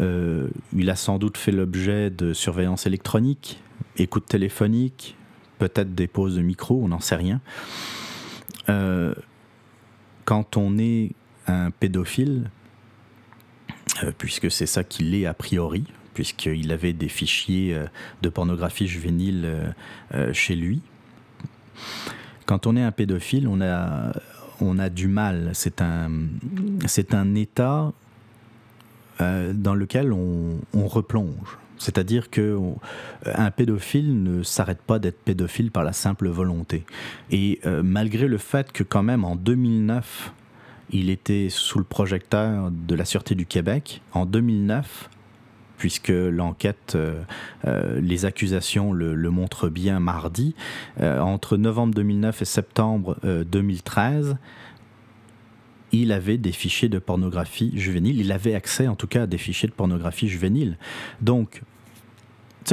S1: Euh, il a sans doute fait l'objet de surveillance électronique, écoute téléphonique, peut-être des pauses de micro, on n'en sait rien. Quand on est un pédophile, puisque c'est ça qu'il est a priori, puisqu'il avait des fichiers euh, de pornographie juvénile euh, chez lui. Quand on est un pédophile, on a, on a du mal. C'est un, c'est un état dans lequel on, on replonge. C'est-à-dire qu'un pédophile ne s'arrête pas d'être pédophile par la simple volonté. Et euh, malgré le fait que quand même en 2009, il était sous le projecteur de la Sûreté du Québec. En 2009, puisque l'enquête, euh, euh, les accusations le, montrent bien mardi, euh, entre novembre 2009 et septembre 2013, il avait des fichiers de pornographie juvénile, il avait accès en tout cas à des fichiers de pornographie juvénile. Donc,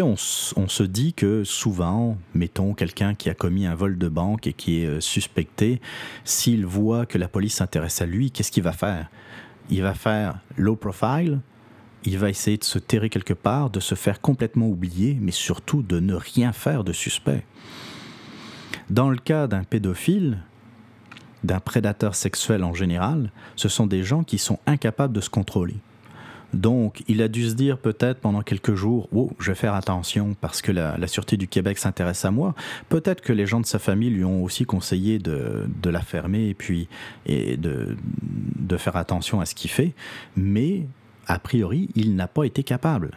S1: on, on, se dit que souvent, mettons quelqu'un qui a commis un vol de banque et qui est euh, suspecté, s'il voit que la police s'intéresse à lui, qu'est-ce qu'il va faire? Il va faire low profile, il va essayer de se terrer quelque part, de se faire complètement oublier, mais surtout de ne rien faire de suspect. Dans le cas d'un pédophile, d'un prédateur sexuel en général, ce sont des gens qui sont incapables de se contrôler. Donc, il a dû se dire peut-être pendant quelques jours, oh, je vais faire attention parce que la, Sûreté du Québec s'intéresse à moi. Peut-être que les gens de sa famille lui ont aussi conseillé de, la fermer et puis de, faire attention à ce qu'il fait. Mais, a priori, il n'a pas été capable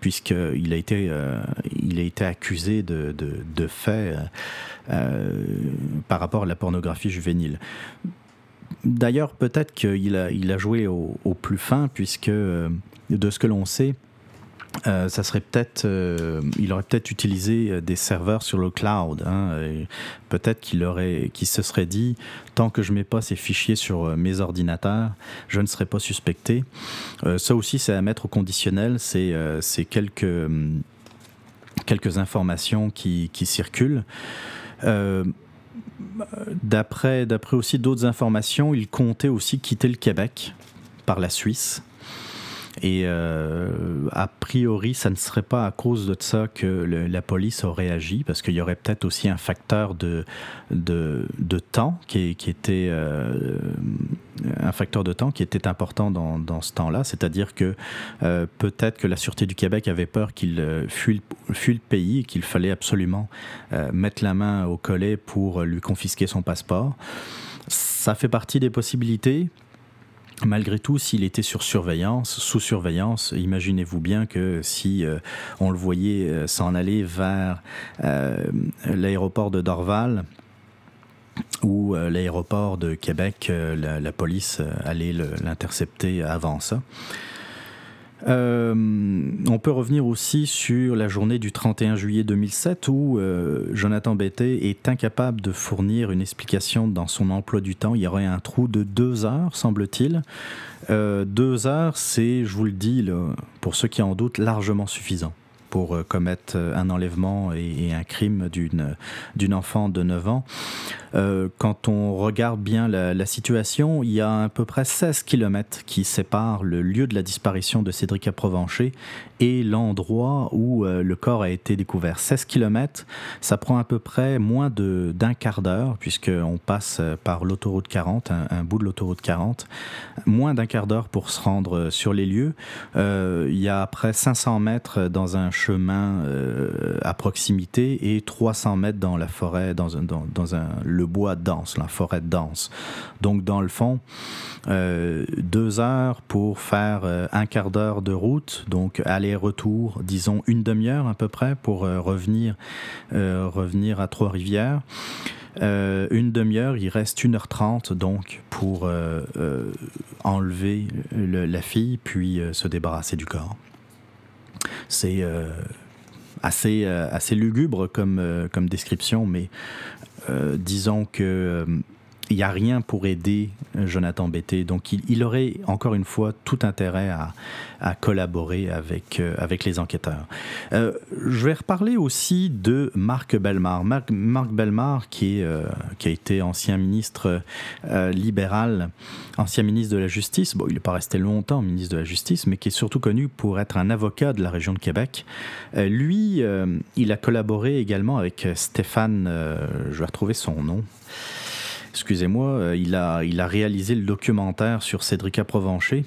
S1: puisqu'il a, été, euh, a été accusé de faits euh, par rapport à la pornographie juvénile D'ailleurs, peut-être qu'il a, joué au, plus fin, puisque de ce que l'on sait, euh, ça serait peut-être, euh, il aurait peut-être utilisé euh, des serveurs sur le cloud. Hein, peut-être qu'il aurait, qu'il se serait dit, tant que je mets pas ces fichiers sur mes ordinateurs, je ne serai pas suspecté. ça aussi, c'est à mettre au conditionnel. C'est, quelques informations qui, circulent. D'après aussi d'autres informations, il comptait aussi quitter le Québec par la Suisse. Et euh, a priori, ça ne serait pas à cause de ça que la police aurait agi, parce qu'il y aurait peut-être aussi un facteur de, de, de temps qui, était euh, un facteur de temps qui était important dans, dans ce temps-là, c'est-à-dire que euh, peut-être que la sûreté du Québec avait peur qu'il fuit, fuit, le pays et qu'il fallait absolument mettre la main au collet pour lui confisquer son passeport. Ça fait partie des possibilités. Malgré tout, s'il était sur surveillance, sous surveillance, imaginez-vous bien que si euh, on le voyait euh, s'en aller vers euh, l'aéroport de Dorval, ou l'aéroport de Québec, la, police allait l'intercepter avant ça. Euh, on peut revenir aussi sur la journée du 31 juillet 2007 où euh, Jonathan Betté est incapable de fournir une explication dans son emploi du temps. Il y aurait un trou de deux heures, semble-t-il. Euh, deux heures, c'est, je vous le dis, pour ceux qui en doutent, largement suffisant pour euh, commettre euh, un enlèvement et, un crime d'une enfant de 9 ans. Euh, quand on regarde bien la, situation, il y a à peu près 16 km qui séparent le lieu de la disparition de Cédric Provencher et l'endroit où le corps a été découvert. 16 km, ça prend à peu près moins d'un quart d'heure, puisqu'on passe par l'autoroute 40, un, bout de l'autoroute 40, moins d'un quart d'heure pour se rendre sur les lieux. il y a après 500 mètres dans un chemin euh, à proximité et 300 mètres dans la forêt, dans, dans, un, le bois dense, la forêt dense. Donc, dans le fond, euh, deux heures pour faire euh, un quart d'heure de route, donc aller-retour, disons une demi-heure à peu près pour revenir, revenir à Trois-Rivières. une demi-heure, il reste 1h30 donc pour enlever la fille puis se débarrasser du corps. C'est euh, assez, euh, assez lugubre comme, euh, comme description, mais disons que il n'y a rien pour aider Jonathan Betté. Donc il, aurait encore une fois tout intérêt à, collaborer avec, euh, avec les enquêteurs. Euh, je vais reparler aussi de Marc Belmar. Marc, Marc Belmar, qui, euh, a été ancien ministre libéral, ancien ministre de la Justice. Il n'est pas resté longtemps ministre de la Justice, mais qui est surtout connu pour être un avocat de la région de Québec. lui, il a collaboré également avec Stéphane, je vais retrouver son nom excusez-moi, euh, il a, il a réalisé le documentaire sur Cédric Provencher.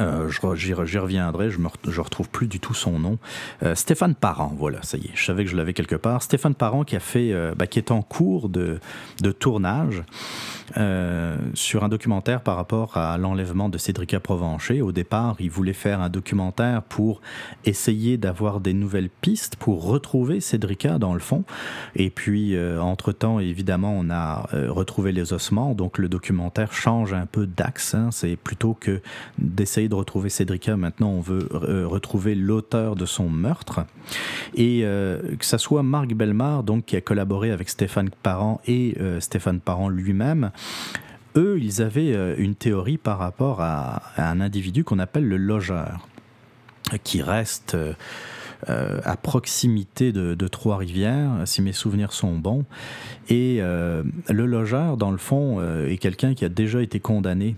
S1: Euh, j'y reviendrai, je ne retrouve plus du tout son nom. Euh, Stéphane Parent, voilà, ça y est, je savais que je l'avais quelque part. Stéphane Parent qui fait, bah, est en cours de, tournage euh, sur un documentaire par rapport à l'enlèvement de Cédric Provencher. Au départ, il voulait faire un documentaire pour essayer d'avoir des nouvelles pistes pour retrouver Cédrica dans le fond. Et puis, euh, entre-temps, évidemment, on a euh, retrouvé les ossements. Donc, le documentaire change un peu d'axe. Hein. C'est plutôt que d'essayer de retrouver Cédrica, maintenant, on veut retrouver l'auteur de son meurtre. Et que ce soit Marc Belmar, donc, qui a collaboré avec Stéphane Parent et Stéphane Parent lui-même, eux, ils avaient euh, une théorie par rapport à, un individu qu'on appelle le logeur, qui reste euh, euh, à proximité de, Trois-Rivières, si mes souvenirs sont bons. Et le logeur, dans le fond, est quelqu'un qui a déjà été condamné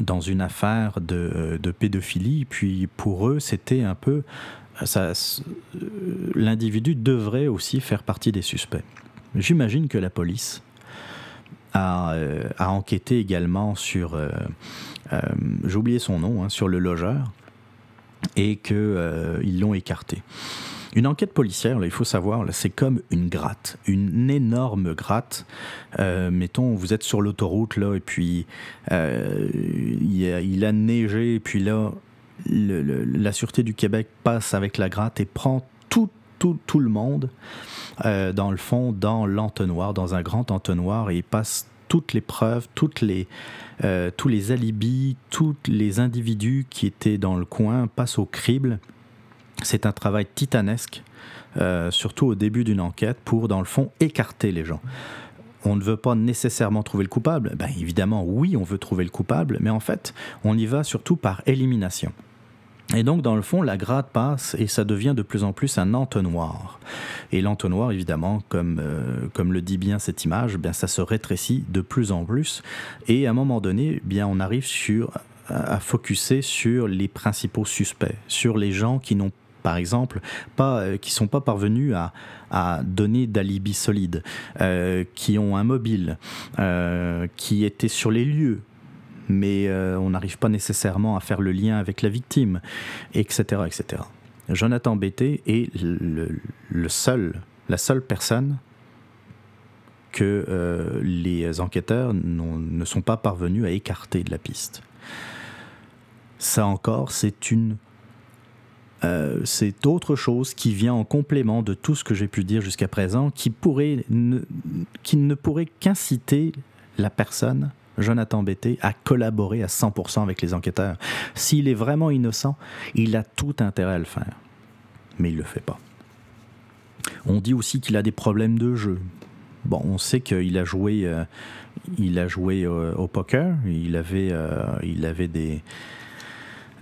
S1: dans une affaire de, de pédophilie. Puis pour eux, c'était un peu... L'individu devrait aussi faire partie des suspects. J'imagine que la police euh, a, enquêté également sur, euh, euh, son nom, hein, sur le logeur, et qu'ils l'ont écarté. Une enquête policière, il faut savoir, c'est comme une gratte, une énorme gratte. mettons, vous êtes sur l'autoroute, là, et puis il, a, neigé, et puis là, la Sûreté du Québec passe avec la gratte et prend tout, tout, tout le monde. Euh, dans le fond, dans l'entonnoir, dans un grand entonnoir, et passe toutes les preuves, les, euh, tous les alibis, tous les individus qui étaient dans le coin passent au crible. C'est un travail titanesque, euh, surtout au début d'une enquête, pour, dans le fond, écarter les gens. On ne veut pas nécessairement trouver le coupable. Ben, évidemment, oui, on veut trouver le coupable, mais en fait, on y va surtout par élimination. Et donc, dans le fond, la grade passe et ça devient de plus en plus un entonnoir. Et l'entonnoir, évidemment, comme, euh, comme le dit bien cette image, bien, ça se rétrécit de plus en plus. Et à un moment donné, bien, on arrive sur, à focuser sur les principaux suspects, sur les gens qui n'ont par exemple, pas, euh, qui sont pas parvenus à, à donner d'alibi solide, euh, qui ont un mobile, qui étaient sur les lieux, mais euh, on n'arrive pas nécessairement à faire le lien avec la victime, etc. etc. Jonathan Betté est le, seul, la seule personne que euh, les enquêteurs ne sont pas parvenus à écarter de la piste. Ça encore, c'est une euh, c'est autre chose qui vient en complément de tout ce que j'ai pu dire jusqu'à présent, qui, pourrait qui ne pourrait qu'inciter la personne Jonathan Betté a collaboré à 100% avec les enquêteurs. S'il est vraiment innocent, il a tout intérêt à le faire. Mais il ne le fait pas. On dit aussi qu'il a des problèmes de jeu. Bon, on sait qu'il a joué, euh, il a joué euh, au poker. Il avait, il avait des,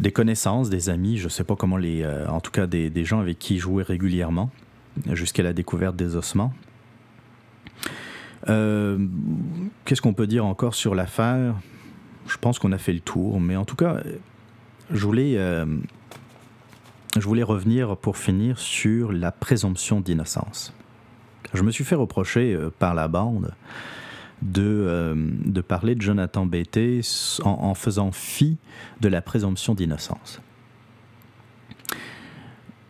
S1: des connaissances, des amis, je ne sais pas comment les, en tout cas des, des gens avec qui il jouait régulièrement jusqu'à la découverte des ossements. Euh, qu'est-ce qu'on peut dire encore sur l'affaire? Je pense qu'on a fait le tour, mais en tout cas, je voulais, euh, je voulais revenir pour finir sur la présomption d'innocence. Je me suis fait reprocher euh, par la bande de, de parler de Jonathan Betté en faisant fi de la présomption d'innocence.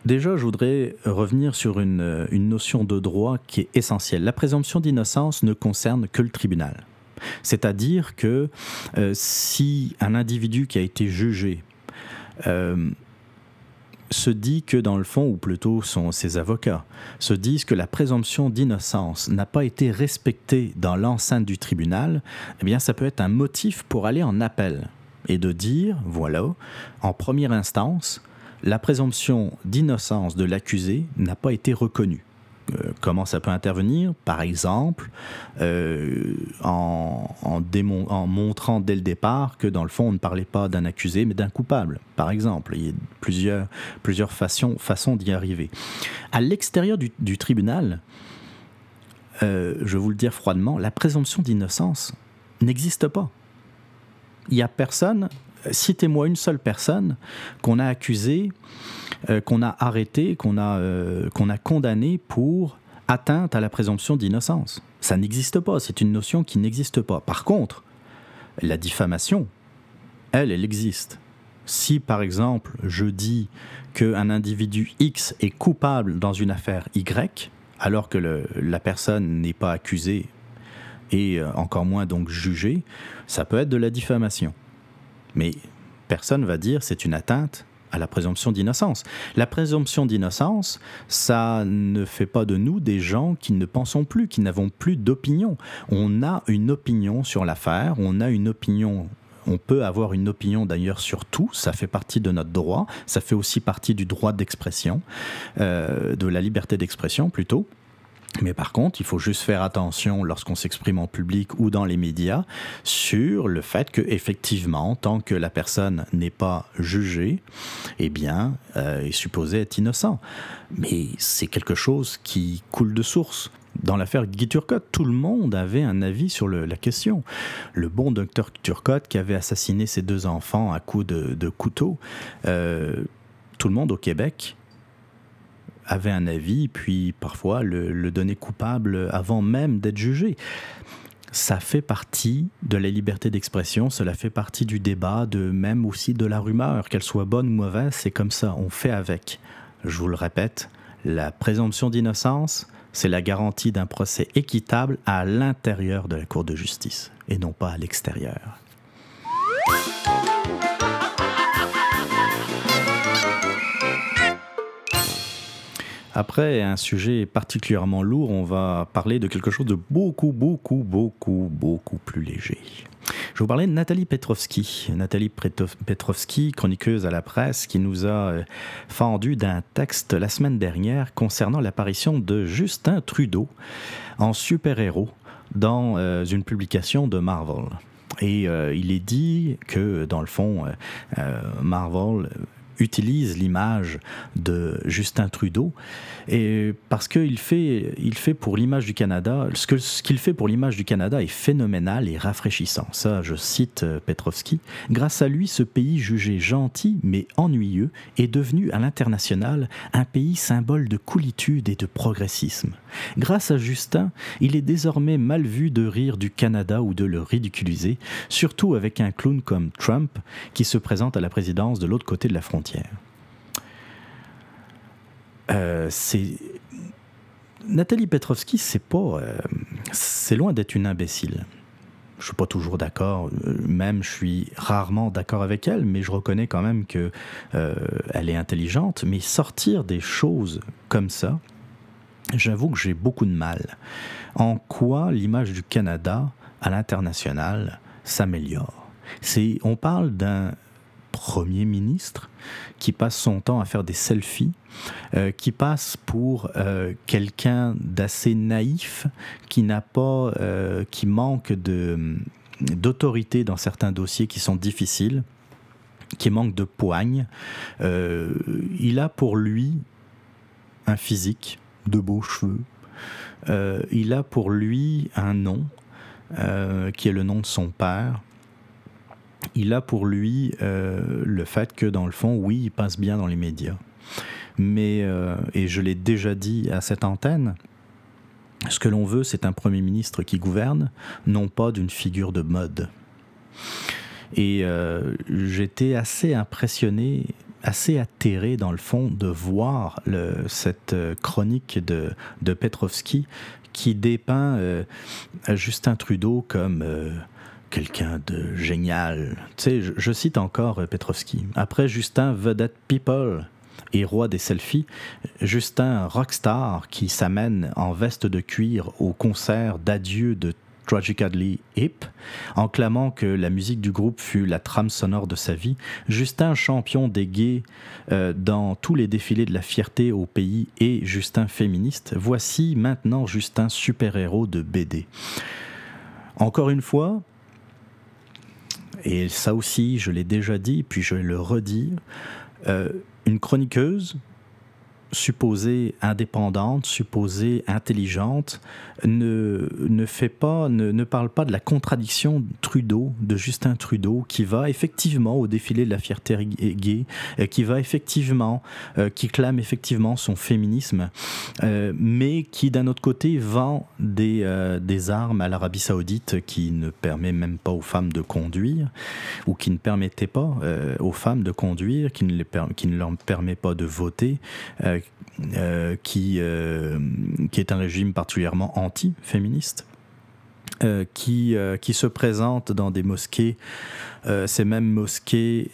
S1: Déjà, je voudrais revenir sur une, notion de droit qui est essentielle. La présomption d'innocence ne concerne que le tribunal. C'est-à-dire que euh, si un individu qui a été jugé euh, se dit que dans le fond, ou plutôt sont ses avocats, se disent que la présomption d'innocence n'a pas été respectée dans l'enceinte du tribunal, eh bien ça peut être un motif pour aller en appel et de dire, voilà, en première instance, la présomption d'innocence de l'accusé n'a pas été reconnue. Euh, comment ça peut intervenir Par exemple, euh, en, montrant dès le départ que dans le fond, on ne parlait pas d'un accusé, mais d'un coupable, par exemple. Il y a plusieurs, façons, d'y arriver. À l'extérieur du, tribunal, euh, je vous le dire froidement, la présomption d'innocence n'existe pas. Il n'y a personne citez-moi une seule personne qu'on a accusée, euh, qu'on a arrêtée, qu'on a, euh, qu'on a condamnée pour atteinte à la présomption d'innocence. Ça n'existe pas, c'est une notion qui n'existe pas. Par contre, la diffamation, elle, elle existe. Si par exemple je dis qu'un individu X est coupable dans une affaire Y, alors que la personne n'est pas accusée et euh, encore moins donc jugée, ça peut être de la diffamation. Mais personne va dire c'est une atteinte à la présomption d'innocence. La présomption d'innocence, ça ne fait pas de nous des gens qui ne pensons plus, qui n'avons plus d'opinion. On a une opinion sur l'affaire, on a une opinion on peut avoir une opinion d'ailleurs sur tout, ça fait partie de notre droit, ça fait aussi partie du droit d'expression, euh, de la liberté d'expression plutôt. Mais par contre, il faut juste faire attention lorsqu'on s'exprime en public ou dans les médias sur le fait que effectivement, tant que la personne n'est pas jugée, eh bien, euh, est supposé être innocent. Mais c'est quelque chose qui coule de source. Dans l'affaire Guy Turcotte, tout le monde avait un avis sur la question. Le bon docteur Turcotte qui avait assassiné ses deux enfants à coups de, couteau, euh, tout le monde au Québec avait un avis, puis parfois le, le donner coupable avant même d'être jugé. Ça fait partie de la liberté d'expression, cela fait partie du débat, de même aussi de la rumeur, qu'elle soit bonne ou mauvaise, c'est comme ça, on fait avec. Je vous le répète, la présomption d'innocence, c'est la garantie d'un procès équitable à l'intérieur de la Cour de justice et non pas à l'extérieur. Après un sujet particulièrement lourd, on va parler de quelque chose de beaucoup, beaucoup, beaucoup, beaucoup plus léger. Je vais vous parler de Nathalie Petrovski. Nathalie Petrovski, chroniqueuse à la presse, qui nous a euh, fendu d'un texte la semaine dernière concernant l'apparition de Justin Trudeau en super-héros dans euh, une publication de Marvel. Et euh, il est dit que, dans le fond, Marvel utilise l'image de Justin Trudeau et parce qu'il fait, il fait pour l'image du Canada, ce qu'il ce fait pour l'image du Canada est phénoménal et rafraîchissant. Ça, je cite euh, Petrovski. Grâce à lui, ce pays jugé gentil mais ennuyeux est devenu à l'international un pays symbole de coolitude et de progressisme. Grâce à Justin, il est désormais mal vu de rire du Canada ou de le ridiculiser, surtout avec un clown comme Trump qui se présente à la présidence de l'autre côté de la frontière. Euh, c'est Nathalie Petrovski, c'est pas, euh, c'est loin d'être une imbécile. Je suis pas toujours d'accord, euh, même je suis rarement d'accord avec elle, mais je reconnais quand même que elle est intelligente. Mais sortir des choses comme ça, j'avoue que j'ai beaucoup de mal. En quoi l'image du Canada à l'international s'améliore? C'est, on parle d'un Premier ministre qui passe son temps à faire des selfies, euh, qui passe pour euh, quelqu'un d'assez naïf, qui n'a pas, euh, qui manque de d'autorité dans certains dossiers qui sont difficiles, qui manque de poigne. il a pour lui un physique, de beaux cheveux. il a pour lui un nom, qui est le nom de son père il a pour lui euh, le fait que, dans le fond, oui, il passe bien dans les médias. Mais, euh, et je l'ai déjà dit à cette antenne, ce que l'on veut, c'est un Premier ministre qui gouverne, non pas d'une figure de mode. Et euh, j'étais assez impressionné, assez atterré dans le fond de voir cette chronique de, de Petrovski qui dépeint Justin Trudeau comme quelqu'un de génial. Tu sais, je, cite encore euh, Petrovski. Après Justin Vedette People et roi des selfies, Justin rockstar qui s'amène en veste de cuir au concert d'adieu de Tragically Hip, en clamant que la musique du groupe fut la trame sonore de sa vie, Justin champion des gays euh, dans tous les défilés de la fierté au pays et Justin féministe, voici maintenant Justin super-héros de BD. Encore une fois, et ça aussi, je l'ai déjà dit, puis je le redire, euh, une chroniqueuse supposée indépendante, supposée intelligente, ne, ne fait pas, ne, ne, parle pas de la contradiction Trudeau, de Justin Trudeau, qui va effectivement au défilé de la fierté gay, euh, qui va effectivement, euh, qui clame effectivement son féminisme, euh, mais qui d'un autre côté vend des, des armes à l'Arabie Saoudite qui ne permet même pas aux femmes de conduire, ou qui ne permettait pas aux femmes de conduire, qui ne, les qui ne leur permet pas de voter, qui, euh, qui est un régime particulièrement anti-féministe. Euh, qui, qui se présente dans des mosquées, ces mêmes mosquées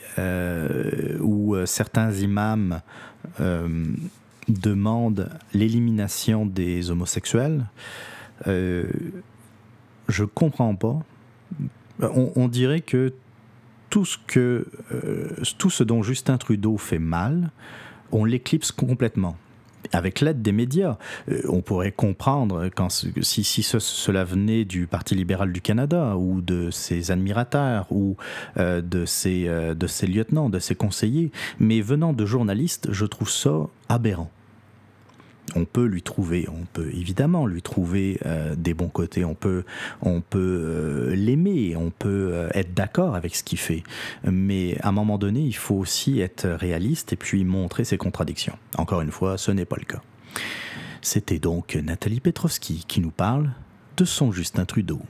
S1: où certains imams demandent l'élimination des homosexuels. je comprends pas. On, on, dirait que tout ce, que, tout ce dont Justin Trudeau fait mal, on l'éclipse complètement avec l'aide des médias. Euh, on pourrait comprendre quand, si, cela venait du Parti libéral du Canada ou de ses admirateurs ou euh, de, ses, euh, de ses lieutenants, de ses conseillers, mais venant de journalistes, je trouve ça aberrant on peut lui trouver, on peut évidemment lui trouver euh, des bons côtés, on peut, euh, l'aimer, on peut euh, être d'accord avec ce qu'il fait, mais à un moment donné, il faut aussi être réaliste et puis montrer ses contradictions. Encore une fois, ce n'est pas le cas. C'était donc Nathalie Petrovski qui nous parle de son Justin Trudeau.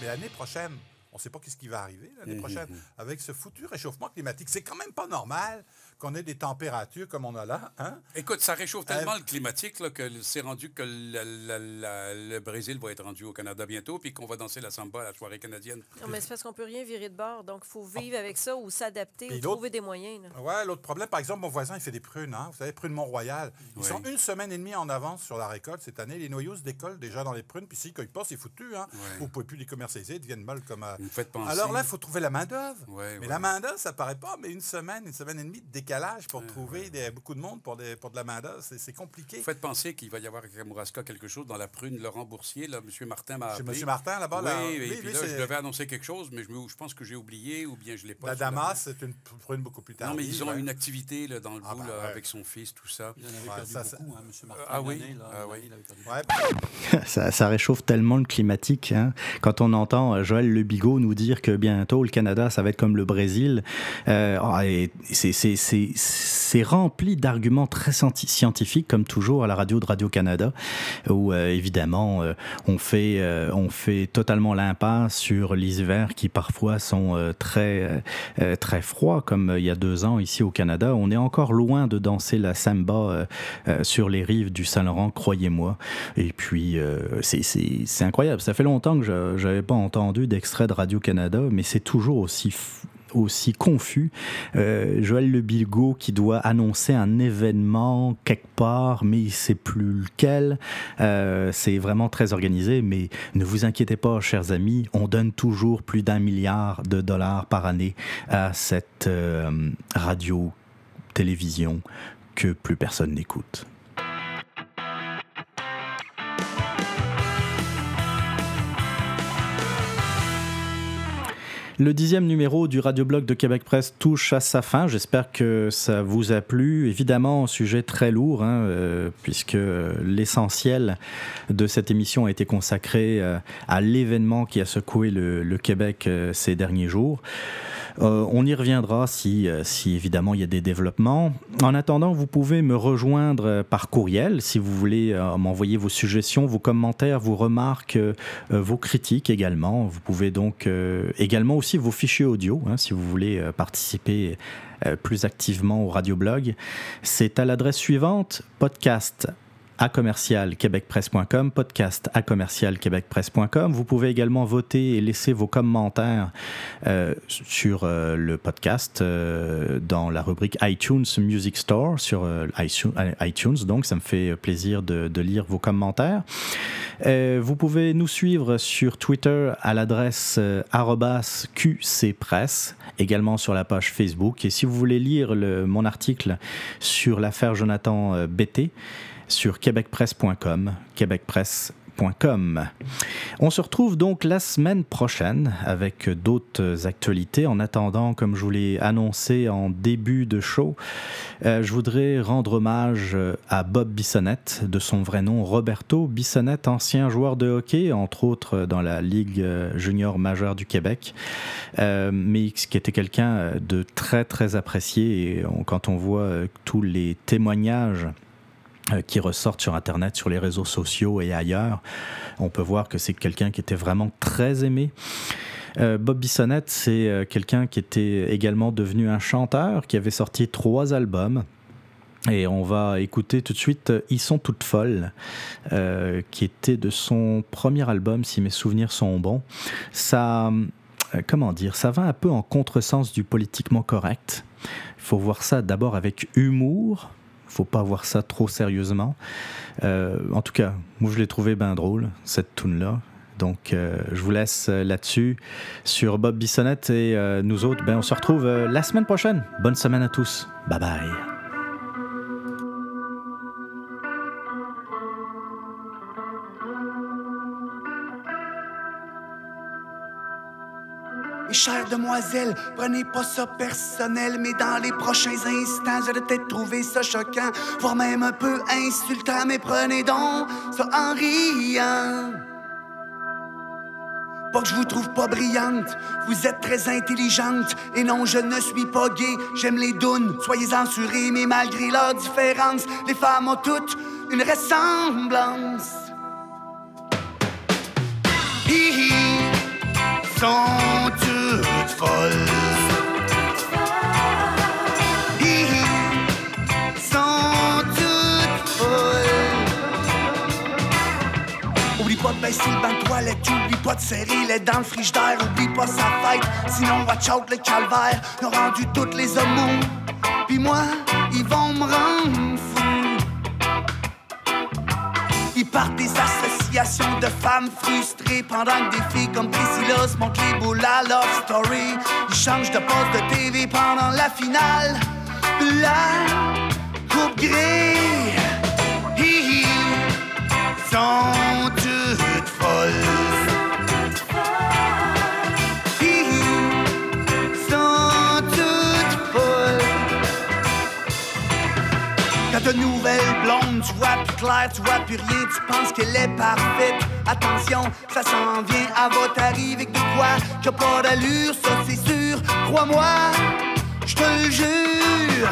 S4: Mais l'année prochaine, On ne sait pas ce qui va arriver l'année prochaine avec ce foutu réchauffement climatique. C'est quand même pas normal qu'on ait des températures comme on a là. Hein?
S5: Écoute, ça réchauffe tellement le climatique là, que c'est rendu que le, Brésil va être rendu au Canada bientôt, puis qu'on va danser la samba à la soirée canadienne.
S6: Non, mais c'est parce qu'on peut rien virer de bord. Donc, il faut vivre avec ça ou s'adapter ou trouver des moyens.
S4: Oui, l'autre problème, par exemple, mon voisin, il fait des prunes. Hein? Vous savez, prunes Mont-Royal. Ils sont une semaine et demie en avance sur la récolte cette année. Les noyaux se décollent déjà dans les prunes, puis s'ils ne cueillent pas, c'est foutu. Hein? Vous ne pouvez plus les commercialiser, ils deviennent molles comme.
S5: Vous faites penser.
S4: Alors là, il faut trouver la main-d'œuvre. mais la main-d'œuvre, ça paraît pas, mais une semaine, une semaine et demie de décalage pour trouver beaucoup de monde pour, des, pour de la main-d'œuvre, c'est compliqué.
S5: Vous faites penser qu'il va y avoir à Kamouraska quelque chose dans la prune Laurent Boursier. Là, M. Martin m'a appelé.
S4: M. Martin, là-bas,
S5: oui, là. Oui, puis là, je devais annoncer quelque chose, mais je, je pense que j'ai oublié ou bien je l'ai pas.
S4: La Damas, c'est une prune beaucoup plus tard.
S5: Non, mais ils ont une activité là, dans le ah, bout bah, avec son fils, tout ça.
S7: Il en avait perdu ça, beaucoup, hein, M. Martin.
S5: Ah oui,
S7: ah,
S5: oui.
S1: ça, ça, réchauffe tellement le climatique. Hein. Quand on entend euh, Joël Le Bigot nous dire que bientôt le Canada, ça va être comme le Brésil, euh, ah, c'est rempli d'arguments très scientifiques, comme toujours à la radio de Radio-Canada, où euh, évidemment on, fait, on fait totalement l'impasse sur les hivers qui parfois sont très, très froids, comme il y a deux ans ici au Canada. On est encore loin de danser la samba sur les rives du Saint-Laurent, croyez-moi. Et puis, c'est incroyable. Ça fait longtemps que je n'avais pas entendu d'extrait de Radio-Canada, mais c'est toujours aussi aussi confus. Euh, Joël Le Bilgo qui doit annoncer un événement quelque part, mais il sait plus lequel. Euh, c'est vraiment très organisé, mais ne vous inquiétez pas, chers amis, on donne toujours plus d'un milliard de dollars par année à cette euh, radio-télévision que plus personne n'écoute. Le dixième numéro du radioblog de Québec Presse touche à sa fin. J'espère que ça vous a plu. Évidemment, un sujet très lourd, hein, euh, puisque l'essentiel de cette émission a été consacré euh, à l'événement qui a secoué le, Québec euh, ces derniers jours. Euh, on y reviendra si, euh, si évidemment il y a des développements. En attendant, vous pouvez me rejoindre euh, par courriel si vous voulez m'envoyer vos suggestions, vos commentaires, vos remarques, vos critiques également. Vous pouvez donc également aussi vos fichiers audio hein, si vous voulez participer plus activement au radioblog. C'est à l'adresse suivante podcast à commercial québecpresse.com, podcast à commercial québecpresse.com. Vous pouvez également voter et laisser vos commentaires euh, sur euh, le podcast euh, dans la rubrique iTunes Music Store sur iTunes. Donc, ça me fait plaisir de, lire vos commentaires. vous pouvez nous suivre sur Twitter à l'adresse QCPresse, également sur la page Facebook. Et si vous voulez lire mon article sur l'affaire Jonathan BT, sur québecpresse.com, québecpresse.com. On se retrouve donc la semaine prochaine avec d'autres actualités. En attendant, comme je vous l'ai annoncé en début de show, euh, je voudrais rendre hommage à Bob Bissonnette, de son vrai nom Roberto Bissonnette, ancien joueur de hockey, entre autres dans la Ligue junior majeure du Québec, euh, mais qui était quelqu'un de très très apprécié. Et quand on voit tous les témoignages euh, qui ressortent sur Internet, sur les réseaux sociaux et ailleurs. On peut voir que c'est quelqu'un qui était vraiment très aimé. Euh, Bob Bissonnette, c'est euh, quelqu'un qui était également devenu un chanteur, qui avait sorti trois albums. Et on va écouter tout de suite Ils sont toutes folles, qui était de son premier album, si mes souvenirs sont bons. Ça, comment dire, ça va un peu en contresens du politiquement correct. Il faut voir ça d'abord avec humour, faut pas voir ça trop sérieusement. Euh, en tout cas, moi je l'ai trouvé bien drôle, cette tune-là. Donc euh, je vous laisse euh, là-dessus sur Bob Bissonnette et nous autres, ben, on se retrouve la semaine prochaine. Bonne semaine à tous. Bye bye.
S8: Chère demoiselle, prenez pas ça personnel, mais dans les prochains instants, j'allais peut-être trouver ça choquant, voire même un peu insultant, mais prenez donc ça en riant. Pas que je vous trouve pas brillante, vous êtes très intelligente. Et non, je ne suis pas gay, j'aime les dounes, soyez censurés, mais malgré leur différence, les femmes ont toutes une ressemblance. Sont toutes folles. Oublie pas de baisser le banc de toilette, oublie pas de serrer les dents le frigidaire, oublie pas sa fête, sinon watch out le calvaire, ont rendu toutes les homos, puis moi, ils vont me rendre Ils partent des associations de femmes frustrées pendant que des filles comme Priscilla se montrent les Love Story. Ils changent de poste de TV pendant la finale la Coupe. Hi, hi, sont toutes folles. De nouvelles blondes, tu vois plus clair, tu vois plus rien, tu penses qu'elle est parfaite. Attention, ça s'en vient, elle va t'arriver que de quoi qui a pas d'allure, ça c'est sûr. Crois-moi, je te le jure.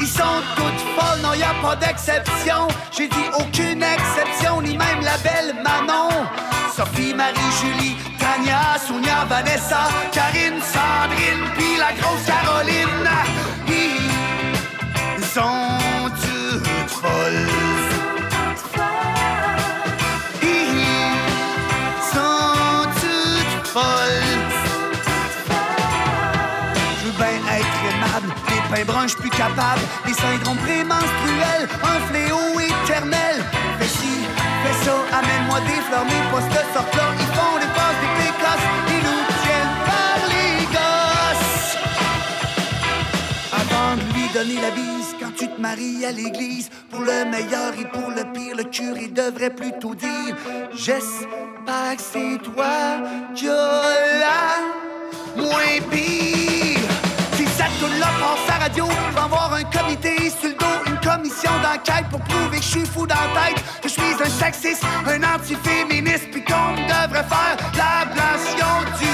S8: Ils sont toutes folles, non y a pas d'exception. J'ai dit aucune exception, ni même la belle Manon. Sophie, Marie, Julie, Tania, Sonia, Vanessa, Karine, Sandrine, puis la grosse Caroline. Ils sont les je suis plus capable. Les syndromes prémenstruels, un fléau éternel. Fais ci, fais ça, amène-moi des fleurs, mais pas cette sorte-là. Ils font des passes, des précoces, ils nous tiennent par les gosses. Avant de lui donner la bise, quand tu te maries à l'église, pour le meilleur et pour le pire, le curé devrait plutôt dire J'espère que c'est toi qui as la moins pire radio, va avoir un comité sur le dos, une commission d'enquête pour prouver que je suis fou dans la tête, que je suis un sexiste, un antiféministe, puis qu'on devrait faire l'ablation du